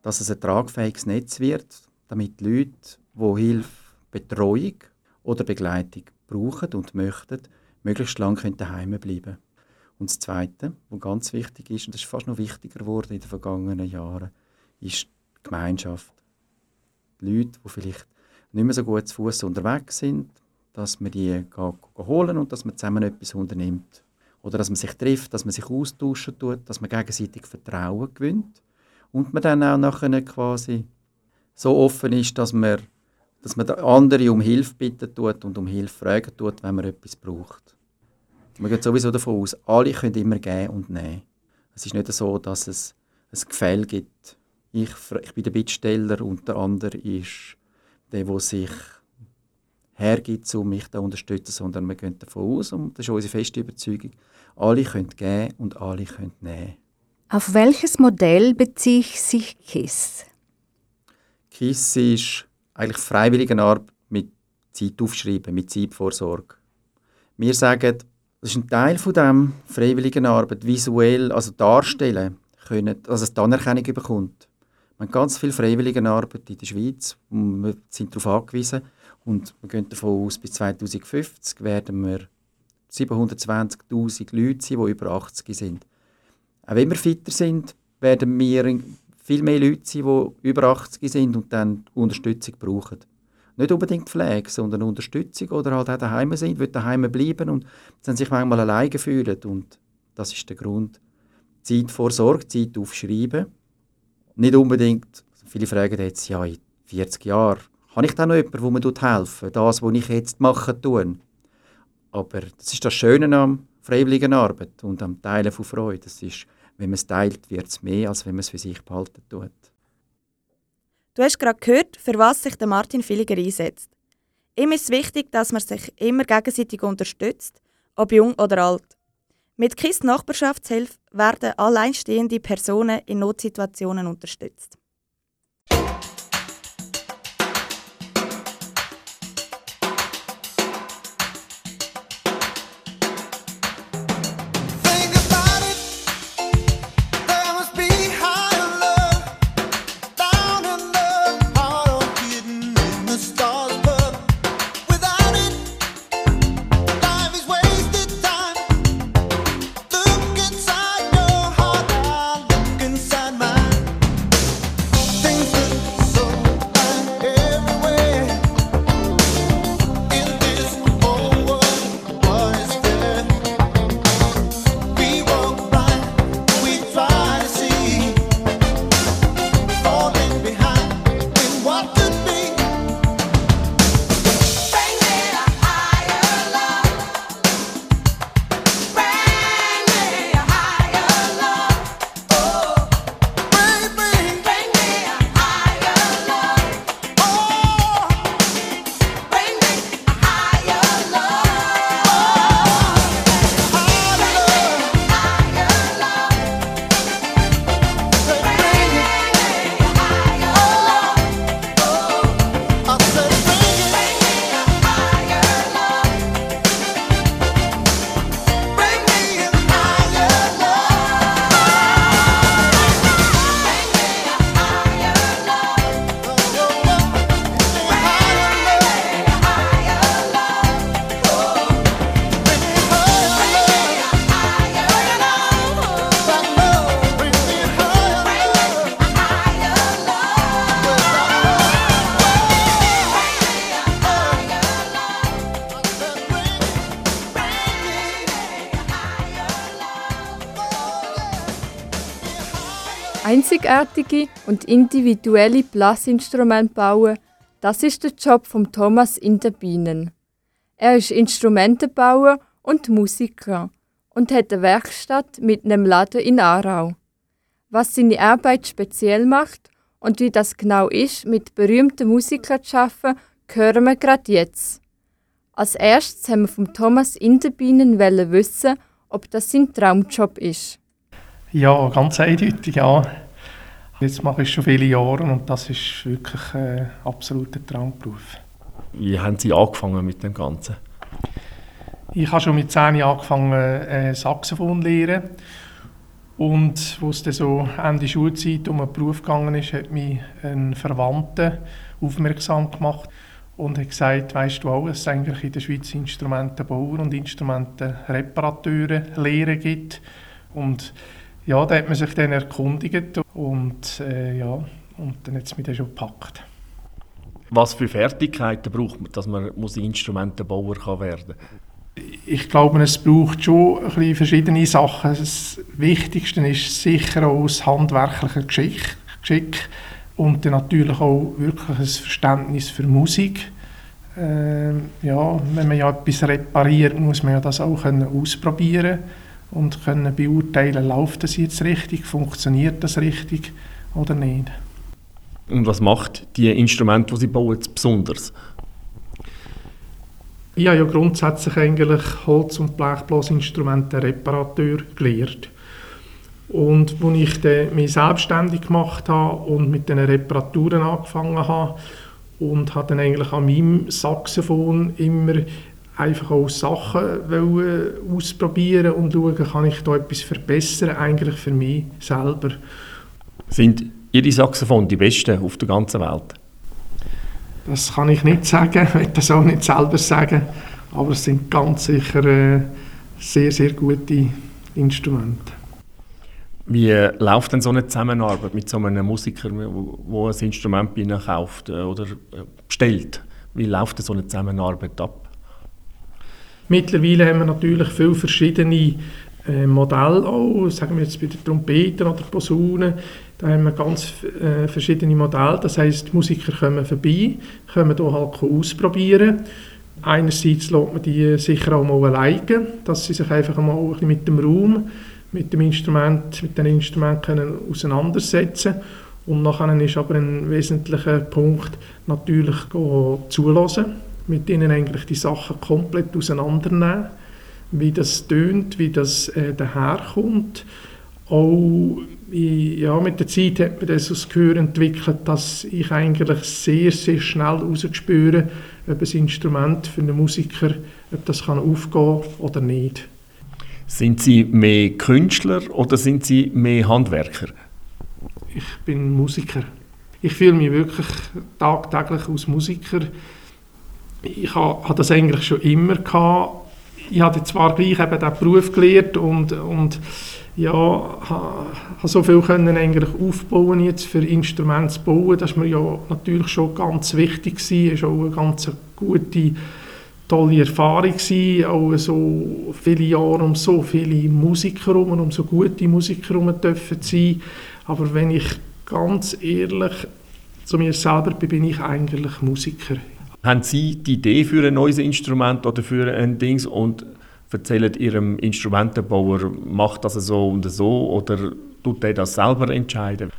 dass es ein tragfähiges Netz wird, damit die Leute, die Hilfe, Betreuung oder Begleitung brauchen und möchten, möglichst lange daheim bleiben können. Und das Zweite, was ganz wichtig ist, und das ist fast noch wichtiger geworden in den vergangenen Jahren, ist die Gemeinschaft. Die Leute, die vielleicht nicht mehr so gut zu Fuß unterwegs sind, dass man die holen und dass man zusammen etwas unternimmt. Oder dass man sich trifft, dass man sich austauschen tut, dass man gegenseitig Vertrauen gewinnt und man dann auch nachher quasi so offen ist, dass man, dass man andere um Hilfe bitten tut und um Hilfe fragen tut, wenn man etwas braucht. Man geht sowieso davon aus, alle können immer geben und nehmen. Es ist nicht so, dass es ein Gefälle gibt. Ich, ich bin der Bittsteller und der andere ist der, der sich hergibt, um mich zu unterstützen, sondern wir gehen davon aus, und das ist unsere feste Überzeugung, alle können geben und alle können nehmen. Auf welches Modell bezieht sich KISS? KISS ist eigentlich Freiwilligenarbeit mit Zeit aufschreiben, mit Zeitvorsorge. Wir sagen, das ist ein Teil von dem Freiwilligenarbeit, visuell, also darstellen können, dass es die Anerkennung bekommt. Wir haben ganz viel Freiwilligenarbeit in der Schweiz wir sind darauf angewiesen und wir gehen davon aus, bis 2050 werden wir 720'000 Leute sein, die über 80 sind. Auch wenn wir fitter sind, werden wir viel mehr Leute sein, die über 80 sind und dann Unterstützung brauchen. Nicht unbedingt Pflege, sondern Unterstützung oder halt auch daheim sind, wollen daheim bleiben und dann sich manchmal alleine fühlen. Und das ist der Grund. Zeit vorsorgt, Zeit aufschreiben. Nicht unbedingt, viele fragen jetzt, ja, in 40 Jahren, habe ich da noch jemanden, der mir helfen das, was ich jetzt machen tue? Aber das ist das Schöne am freiwilligen Arbeit und am Teilen von Freude. Das ist, wenn man es teilt, wird es mehr, als wenn man es für sich behalten tut. Du hast gerade gehört, für was sich der Martin Villiger einsetzt. Ihm ist wichtig, dass man sich immer gegenseitig unterstützt, ob jung oder alt. Mit KISS Nachbarschaftshilfe werden alleinstehende Personen in Notsituationen unterstützt. Einzigartige und individuelle Blasinstrumente bauen, das ist der Job von Thomas in der Bienen. Er ist Instrumentenbauer und Musiker und hat eine Werkstatt mit einem Laden in Aarau. Was seine Arbeit speziell macht und wie das genau ist, mit berühmten Musikern zu arbeiten, hören wir gerade jetzt. Als erstes haben wir von Thomas Inderbienen wissen, ob das sein Traumjob ist. Ja, ganz eindeutig, ja. Jetzt mache ich schon viele Jahre und das ist wirklich ein absoluter Traumberuf. Wie haben Sie angefangen mit dem Ganzen? Ich habe schon mit 10 Jahren angefangen, äh, Saxophon zu lernen. Und wo es dann so Ende Schulzeit um einen Beruf gegangen ist, hat mich ein Verwandter aufmerksam gemacht und hat gesagt, weißt du auch, dass es eigentlich in der Schweiz Instrumentenbauer und Instrumentenreparateure Lehre gibt. Und ja, da hat man sich dann erkundigt und äh, ja, und dann hat es mich dann schon gepackt. Was für Fertigkeiten braucht man, dass man muss Instrumentenbauer kann werden Ich glaube, es braucht schon ein bisschen verschiedene Sachen. Das Wichtigste ist sicher auch das handwerkliche Geschick, und dann natürlich auch wirklich ein Verständnis für Musik. Ähm, ja, wenn man ja etwas repariert, muss man ja das auch können ausprobieren und können beurteilen, läuft das jetzt richtig, funktioniert das richtig oder nicht. Und was macht die Instrumente, die Sie bauen, besonders? Ich habe ja grundsätzlich eigentlich Holz- und Blechblasinstrumente Reparateur gelernt. Und als ich dann mich selbstständig gemacht habe und mit den Reparaturen angefangen habe und habe dann eigentlich an meinem Saxophon immer einfach auch Sachen ausprobieren und schauen, kann ich da etwas verbessern, eigentlich für mich selber. Sind Ihre Saxophone die besten auf der ganzen Welt? Das kann ich nicht sagen, ich will das auch nicht selber sagen, aber es sind ganz sicher äh, sehr, sehr gute Instrumente. Wie läuft denn so eine Zusammenarbeit mit so einem Musiker, der ein Instrument bei Ihnen kauft äh, oder äh, bestellt? Wie läuft so eine Zusammenarbeit ab? Mittlerweile haben wir natürlich viele verschiedene äh, Modelle auch, sagen wir jetzt bei den Trompeten oder Posaunen, da haben wir ganz äh, verschiedene Modelle, das heißt, die Musiker kommen vorbei, können hier halt ausprobieren. Einerseits lässt man die sicher auch mal alleine, dass sie sich einfach mal ein bisschen mit dem Raum, mit dem Instrument, mit den Instrumenten können auseinandersetzen und nachher ist aber ein wesentlicher Punkt natürlich zulassen, mit ihnen eigentlich die Sachen komplett auseinandernehmen wie das tönt, wie das äh, daherkommt. Auch ja, mit der Zeit hat man das aus Gehör entwickelt, dass ich eigentlich sehr, sehr schnell herausspüre, ob ein Instrument für einen Musiker ob das kann aufgehen oder nicht. Sind Sie mehr Künstler oder sind Sie mehr Handwerker? Ich bin Musiker. Ich fühle mich wirklich tagtäglich als Musiker. Ich habe das eigentlich schon immer gehabt, ich habe zwar gleich eben diesen Beruf gelernt und, und ja, habe so viel können eigentlich aufbauen jetzt für Instrumente zu bauen, das war mir ja natürlich schon ganz wichtig es war auch eine ganz gute, tolle Erfahrung gewesen, auch so viele Jahre um so viele Musiker herum, um so gute Musiker herum dürfen sein, aber wenn ich ganz ehrlich zu mir selber bin, bin ich eigentlich Musiker. Haben Sie die Idee für ein neues Instrument oder für ein Dings und erzählen Ihrem Instrumentenbauer, macht das so und so oder tut er das selber entscheiden?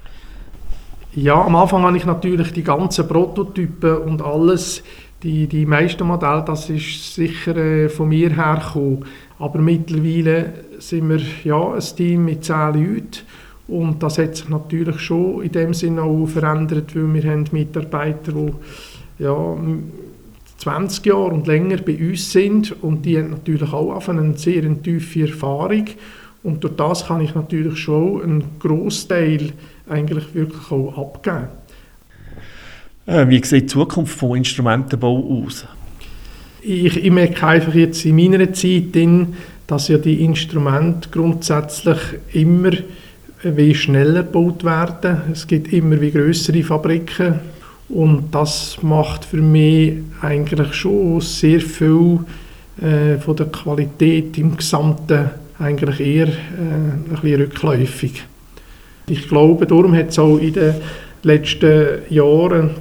Ja, am Anfang habe ich natürlich die ganzen Prototypen und alles, die, die meisten Modelle, das ist sicher äh, von mir hergekommen. Aber mittlerweile sind wir ja, ein Team mit zehn Leuten und das hat sich natürlich schon in dem Sinne auch verändert, weil wir haben Mitarbeiter, die ja, 20 Jahre und länger bei uns sind und die haben natürlich auch eine sehr tiefe Erfahrung und durch das kann ich natürlich schon einen Großteil eigentlich wirklich auch abgeben. Äh, wie sieht die Zukunft von Instrumentenbau aus? Ich, ich merke einfach jetzt in meiner Zeit, in, dass ja die Instrumente grundsätzlich immer wie schneller gebaut werden. Es gibt immer wie größere Fabriken und das macht für mich eigentlich schon sehr viel äh, von der Qualität im Gesamten eigentlich eher äh, ein bisschen rückläufig. Ich glaube, darum hat es auch in den letzten Jahren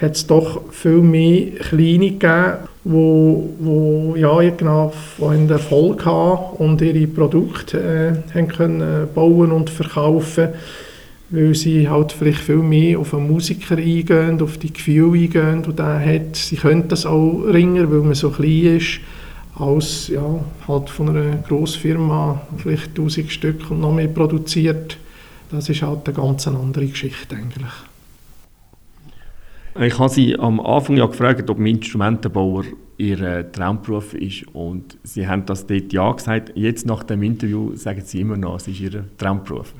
hat doch viel mehr Kleine gegeben wo, wo ja, genau, einen Erfolg haben und ihre Produkte äh, haben können bauen und verkaufen weil sie halt vielleicht viel mehr auf einen Musiker eingehen, auf die Gefühle eingehen, die er hat. Sie können das auch ringer, weil man so klein ist, als ja, halt von einer Grossfirma vielleicht 1000 Stück und noch mehr produziert. Das ist halt eine ganz andere Geschichte eigentlich. Ich habe Sie am Anfang ja gefragt, ob ein Instrumentenbauer Ihr Traumberuf ist und Sie haben das dort ja gesagt. Jetzt nach dem Interview sagen Sie immer noch, es ist Ihr Traumberuf.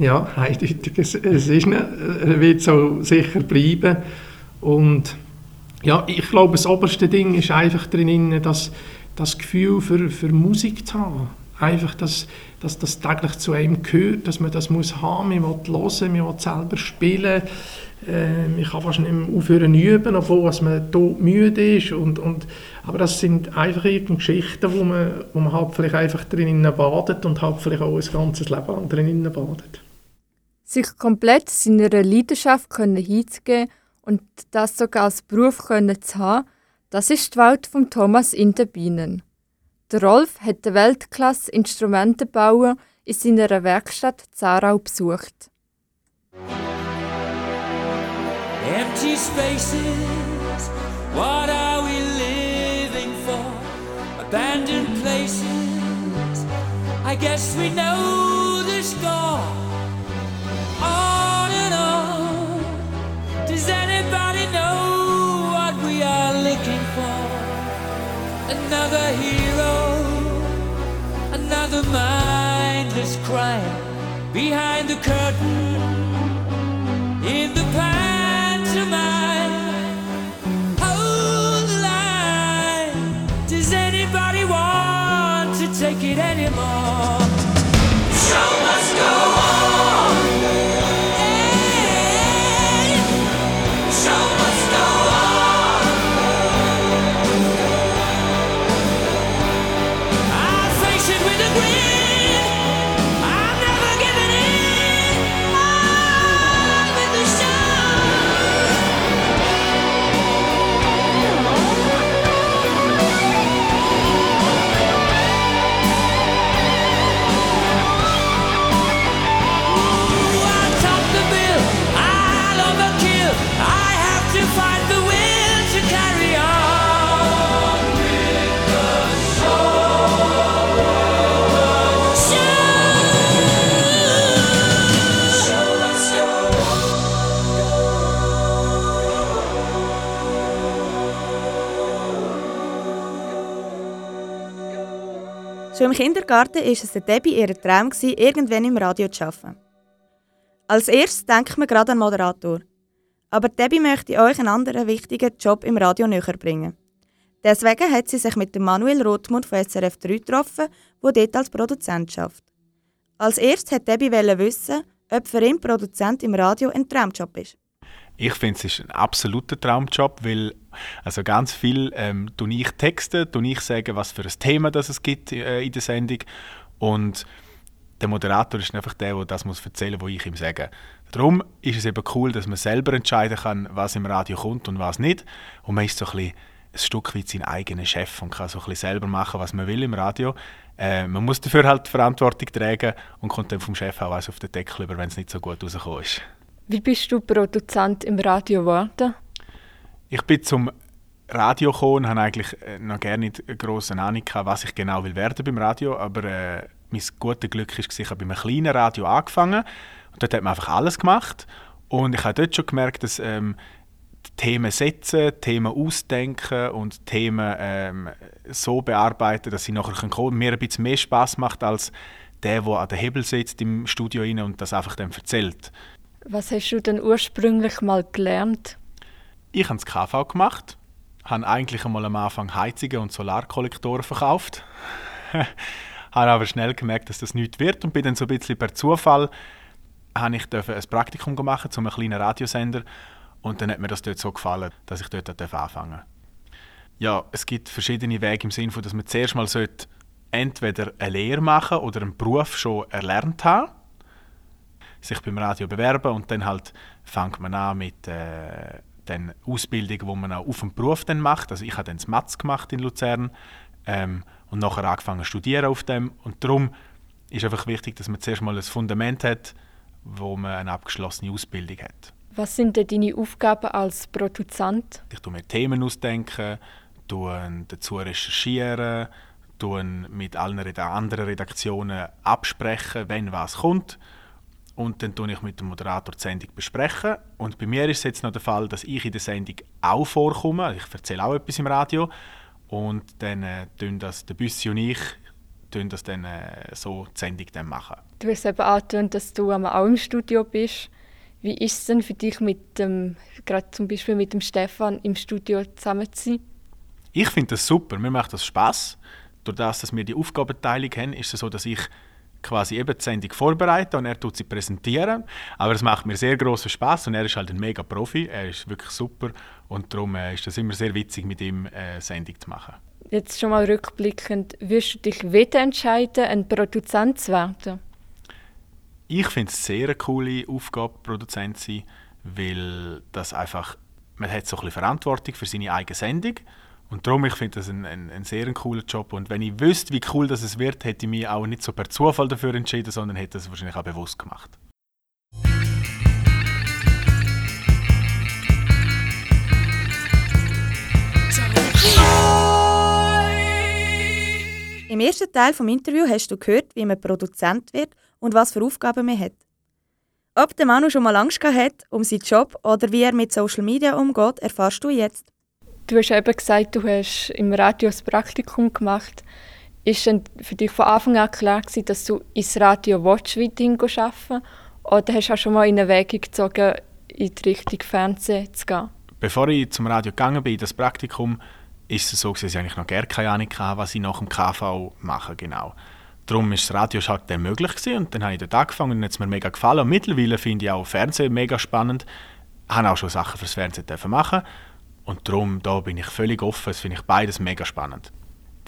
Ja, eindeutig. Es, es ist nicht, er wird so sicher bleiben. Und ja, ich glaube, das oberste Ding ist einfach drin, dass das Gefühl für, für Musik zu haben. Einfach, dass, dass das täglich zu einem gehört, dass man das muss haben, man will hören, man will selber spielen äh, ich kann fast nicht mehr aufhören üben, obwohl man tot müde ist. Und, und, aber das sind einfach irgendwie Geschichten, wo man, wo man halt vielleicht einfach drinnen badet und halt vielleicht auch ein ganzes Leben lang drinnen badet. Sich komplett seiner Leidenschaft können hinzugeben und das sogar als Beruf können zu haben, das ist die Welt von Thomas in den Bienen. Der Rolf hat den Weltklasse-Instrumentenbauer in seiner Werkstatt Zarau besucht. Empty spaces, what are we living for? Abandoned places, I guess we know Another hero, another mindless crime behind the curtain in the past. Schon im Kindergarten war es der Debbie ihr Traum, irgendwann im Radio zu arbeiten. Als erstes denkt man gerade an Moderator. Aber Debbie möchte euch einen anderen wichtigen Job im Radio näher bringen. Deswegen hat sie sich mit Manuel Rothmund von SRF 3 getroffen, der dort als Produzent schafft. Als erstes hat Debbie wissen, ob für ihn Produzent im Radio ein Traumjob ist. Ich finde, es ist ein absoluter Traumjob, weil also ganz viel ähm, tue ich Texte, tue ich sagen, was für ein Thema das es gibt äh, in der Sendung und der Moderator ist einfach der, der das muss erzählen muss, was ich ihm sage. Darum ist es eben cool, dass man selber entscheiden kann, was im Radio kommt und was nicht. Und man ist so ein, bisschen ein Stück weit sein eigener Chef und kann so ein bisschen selber machen, was man will im Radio. Äh, man muss dafür halt die Verantwortung tragen und kommt dann vom Chef auch auf den Deckel über, wenn es nicht so gut rausgekommen ist. Wie bist du Produzent im Radio geworden? Ich bin zum Radio gekommen und habe eigentlich äh, noch gar nicht eine grosse Ahnung gehabt, was ich genau will werden beim Radio, aber äh, mein gutes Glück war, ich habe bei einem kleinen Radio angefangen und dort hat man einfach alles gemacht und ich habe dort schon gemerkt, dass ähm, Themen setzen, Themen ausdenken und Themen ähm, so bearbeiten, dass sie nachher kommen mir ein bisschen mehr Spaß macht als der, der an der Hebel sitzt im Studio rein und das einfach dann erzählt. Was hast du denn ursprünglich mal gelernt? Ich habe das KV gemacht, habe eigentlich einmal am Anfang Heizungen und Solarkollektoren verkauft, habe aber schnell gemerkt, dass das nichts wird und bin dann so ein bisschen per Zufall habe ich ein Praktikum gemacht zu einem kleinen Radiosender und dann hat mir das dort so gefallen, dass ich dort anfangen durfte. Ja, es gibt verschiedene Wege im Sinne dass man zuerst mal entweder eine Lehre machen oder einen Beruf schon erlernt haben, sich beim Radio bewerben und dann halt fängt man an mit äh, dann Ausbildungen, die man auch auf dem Beruf dann macht. Also ich habe dann das Matz gemacht in Luzern ähm, und nachher angefangen zu studieren auf dem. Und darum ist einfach wichtig, dass man zuerst mal ein Fundament hat, wo man eine abgeschlossene Ausbildung hat. Was sind denn deine Aufgaben als Produzent? Ich tue mir Themen ausdenken, tue dazu recherchieren, tue mit allen anderen Redaktionen absprechen, wenn was kommt. Und dann tue ich mit dem Moderator die Sendung besprechen. Und bei mir ist es jetzt noch der Fall, dass ich in der Sendung auch vorkomme. Ich erzähle auch etwas im Radio. Und dann äh, tun das der Büssi und ich tun das dann äh, so die Sendung dann machen. Du hast eben angetönt, dass du auch im Studio bist. Wie ist es denn für dich, mit dem, gerade zum Beispiel mit dem Stefan im Studio zusammen zu sein? Ich finde das super, mir macht das Spaß. Durch das, dass wir die Aufgabenteilung haben, ist es so, dass ich quasi eben die Sendung vorbereite und er tut sie präsentieren. Aber es macht mir sehr großen Spaß und er ist halt ein mega Profi, er ist wirklich super und darum äh, ist das immer sehr witzig, mit ihm äh, Sendung zu machen. Jetzt schon mal rückblickend, wirst du dich wieder entscheiden, ein Produzent zu werden? Ich finde es sehr eine coole Aufgabe, Produzent zu sein, weil das einfach, man hat so ein bisschen Verantwortung für seine eigene Sendung und darum, ich finde das ein, ein, ein sehr cooler Job und wenn ich wüsste, wie cool das wird, hätte ich mich auch nicht so per Zufall dafür entschieden, sondern hätte es wahrscheinlich auch bewusst gemacht. Im ersten Teil des Interviews hast du gehört, wie man Produzent wird und was für Aufgaben man hat. Ob der Manu schon mal Angst hat um seinen Job oder wie er mit Social Media umgeht, erfährst du jetzt. Du hast eben gesagt, du hast im Radio das Praktikum gemacht. Ist denn für dich von Anfang an klar gewesen, dass du ins Radio willst, weiterhin arbeiten Oder hast du auch schon mal in Erwägung gezogen, in die Richtung Fernsehen zu gehen? Bevor ich zum Radio gegangen bin, in das Praktikum, ist es so, dass ich eigentlich noch gar keine Ahnung hatte, was ich nach dem KV mache genau. Darum ist das Radio halt dann möglich gewesen und dann habe ich dort angefangen und hat es mir mega gefallen. Und mittlerweile finde ich auch Fernsehen mega spannend. Ich habe auch schon Sachen fürs Fernsehen machen und darum da bin ich völlig offen. Das finde ich beides mega spannend.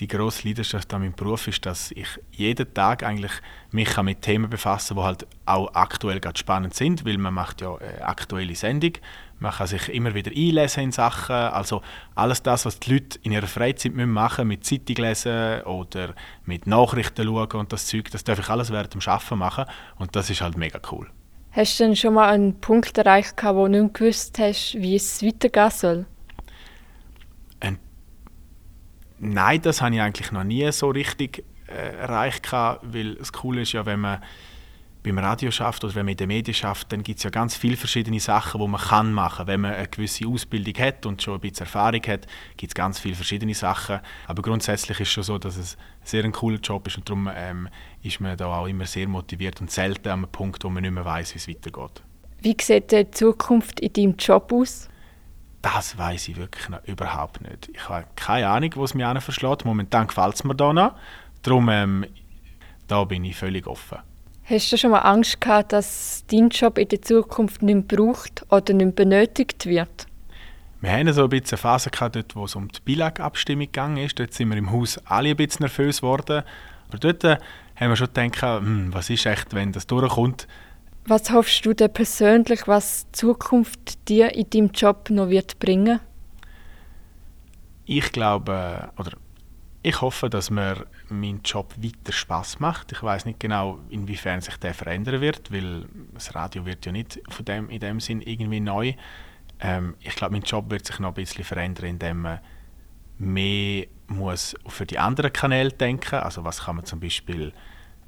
Die grosse Leidenschaft an meinem Beruf ist, dass ich jeden Tag eigentlich mich kann mit Themen befassen, die halt auch aktuell gerade spannend sind, weil man macht ja äh, aktuelle Sendung. Man kann sich immer wieder einlesen in Sachen. Also alles das, was die Leute in ihrer Freizeit müssen machen mit Zeitung lesen oder mit Nachrichten schauen und das Zeug, das darf ich alles während dem Arbeiten machen und das ist halt mega cool. Hast du denn schon mal einen Punkt erreicht, wo du nicht gewusst hast, wie es weitergehen soll? Nein, das habe ich eigentlich noch nie so richtig äh, erreicht, weil das Coole ist ja, wenn man beim Radio schafft oder wenn man in den Medien schafft, dann gibt es ja ganz viele verschiedene Sachen, die man kann machen. Wenn man eine gewisse Ausbildung hat und schon ein bisschen Erfahrung hat, gibt es ganz viele verschiedene Sachen. Aber grundsätzlich ist es schon so, dass es sehr ein cooler Job ist und darum ähm, ist man da auch immer sehr motiviert und selten an einem Punkt, wo man nicht mehr weiß, wie es weitergeht. Wie sieht die Zukunft in deinem Job aus? Das weiß ich wirklich noch überhaupt nicht. Ich habe keine Ahnung, wo es mich verschlägt. Momentan gefällt es mir da noch. Darum ähm, da bin ich völlig offen. Hast du schon mal Angst gehabt, dass dein Job in der Zukunft nicht mehr gebraucht oder nicht mehr benötigt wird? Wir hatten so ein bisschen eine Phase gehabt, dort, wo es um die Bilag-Abstimmung ging. ist. Dort sind wir im Haus alle ein bisschen nervös geworden. Aber dort äh, haben wir schon gedacht, hm, was ist echt, wenn das durchkommt. Was hoffst du denn persönlich, was die Zukunft dir in deinem Job noch wird bringen? Ich glaube, oder ich hoffe, dass mir mein Job weiter Spaß macht. Ich weiß nicht genau, inwiefern sich der verändern wird, weil das Radio wird ja nicht von dem, in dem Sinn irgendwie neu. Ähm, ich glaube, mein Job wird sich noch ein bisschen verändern, indem man mehr muss für die anderen Kanäle denken. Also was kann man zum Beispiel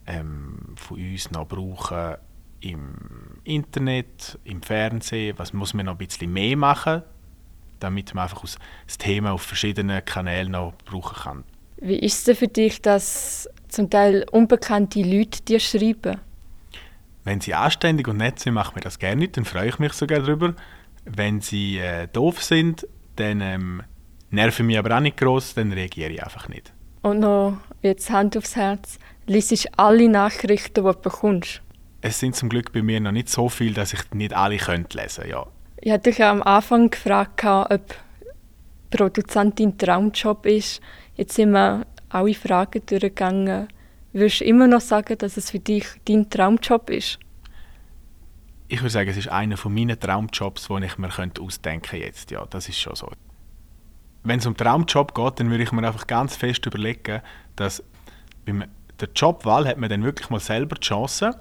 ähm, von uns noch brauchen im Internet, im Fernsehen? Was muss man noch ein bisschen mehr machen, damit man einfach das Thema auf verschiedenen Kanälen noch brauchen kann? Wie ist es denn für dich, dass zum Teil unbekannte Leute dir schreiben? Wenn sie anständig und nett sind, macht mir das gerne nicht, dann freue ich mich sogar darüber. Wenn sie äh, doof sind, dann ähm, nerven mich aber auch nicht groß, dann reagiere ich einfach nicht. Und noch jetzt Hand aufs Herz, liest alle Nachrichten, die du bekommst? Es sind zum Glück bei mir noch nicht so viele, dass ich nicht alle könnte lesen ja. Ich hatte dich ja am Anfang gefragt, ob Produzent dein Traumjob ist. Jetzt sind wir alle Fragen durchgegangen. Würdest du immer noch sagen, dass es für dich dein Traumjob ist? ich würde sagen, es ist einer von meinen Traumjobs, den ich mir könnte ausdenken jetzt. Ja, das ist schon so. Wenn es um Traumjob geht, dann würde ich mir einfach ganz fest überlegen, dass beim der Jobwahl hat man dann wirklich mal selber die Chance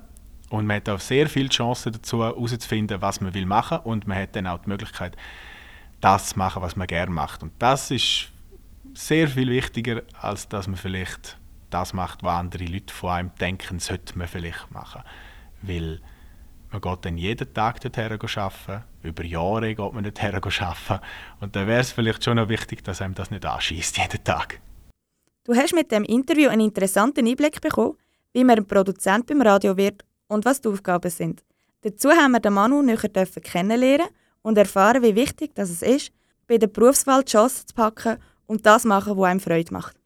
und man hat auch sehr viele Chancen dazu, herauszufinden, was man will machen und man hat dann auch die Möglichkeit, das zu machen, was man gerne macht. Und das ist sehr viel wichtiger, als dass man vielleicht das macht, was andere Leute von einem denken, sollte man vielleicht machen. Weil man geht dann jeden Tag dorthin arbeiten, über Jahre geht man dorthin arbeiten und dann wäre es vielleicht schon noch wichtig, dass einem das nicht anschießt jeden Tag. Du hast mit dem Interview einen interessanten Einblick bekommen, wie man ein Produzent beim Radio wird und was die Aufgaben sind. Dazu haben wir den Manu näher kennenlernen und erfahren, wie wichtig das ist, bei der Berufswahl die Chance zu packen und das machen, was einem Freude macht.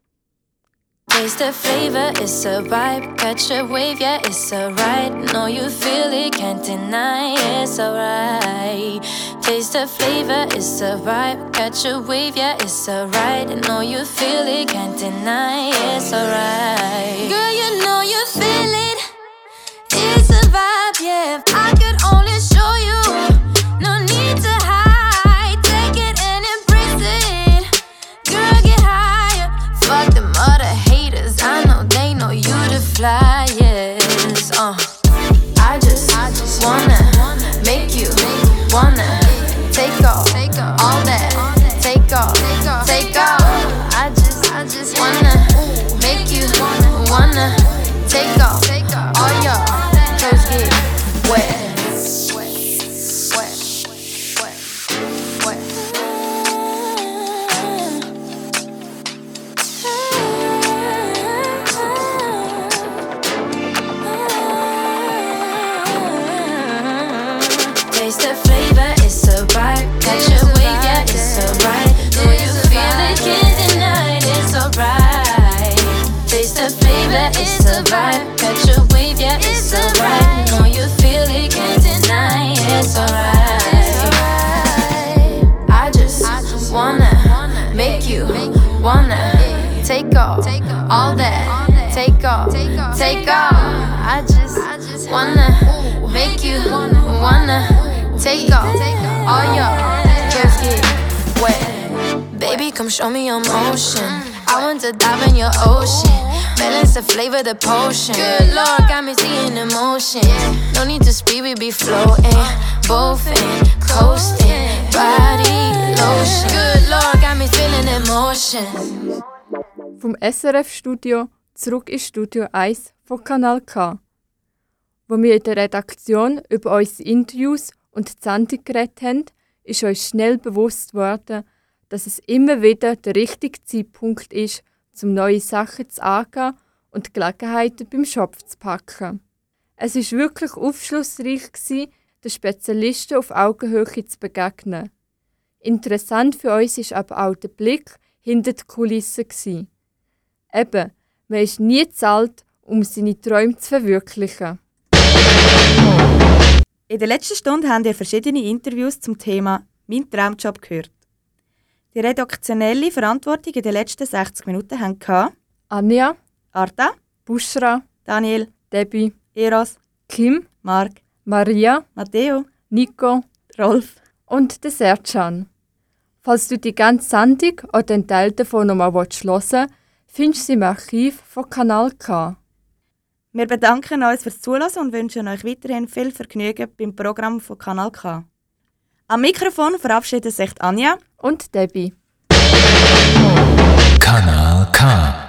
Taste the flavor, it's a vibe. Catch a wave, yeah, it's alright. Know you feel it, can't deny, it's alright. Taste the flavor, it's a vibe. Catch a wave, yeah, it's alright. Know you feel it, can't deny, it's alright. Girl, you know you feel If I could only show you, no need to hide. Take it and embrace it. Girl, get higher. Fuck them other haters. I know they know you the flyest. It's a vibe. Catch a wave, yeah, it's. Know you feel it, can't deny it's alright. I just wanna make you wanna take off all that. Take off, take off. I just wanna make you wanna take off all your get wet. Baby, come show me your motion. I want to dive in your ocean. Balance the flavor, the potion. Good Lord, got me seeing emotion. No need to speed, we be floating, both in, coasting, body lotion. Good Lord, got me feeling emotion. Vom SRF-Studio zurück ins Studio 1 von Kanal K. Wo wir in der Redaktion über unsere Interviews und die Sendung geredet haben, ist uns schnell bewusst worden, dass es immer wieder der richtige Zeitpunkt ist, um neue Sachen zu angehen und Gelegenheiten beim Schopf zu packen. Es ist wirklich aufschlussreich, gewesen, den Spezialisten auf Augenhöhe zu begegnen. Interessant für uns ist aber auch der Blick hinter die Kulissen. Eben, man ist nie zu alt, um seine Träume zu verwirklichen. In der letzten Stunde haben ihr verschiedene Interviews zum Thema «Mein Traumjob» gehört. Die redaktionelle Verantwortung in den letzten 60 Minuten haben Anja, Arta, Bushra, Daniel, Debbie, Eros, Kim, Mark, Maria, Matteo, Nico, Rolf. Und der. Falls du die ganze Sendung oder einen Teil davon nochmal hören findest du sie im Archiv von Kanal K. Wir bedanken uns fürs Zuhören und wünschen euch weiterhin viel Vergnügen beim Programm von Kanal K. Am Mikrofon verabschieden sich Anja und Debbie. Kanal K.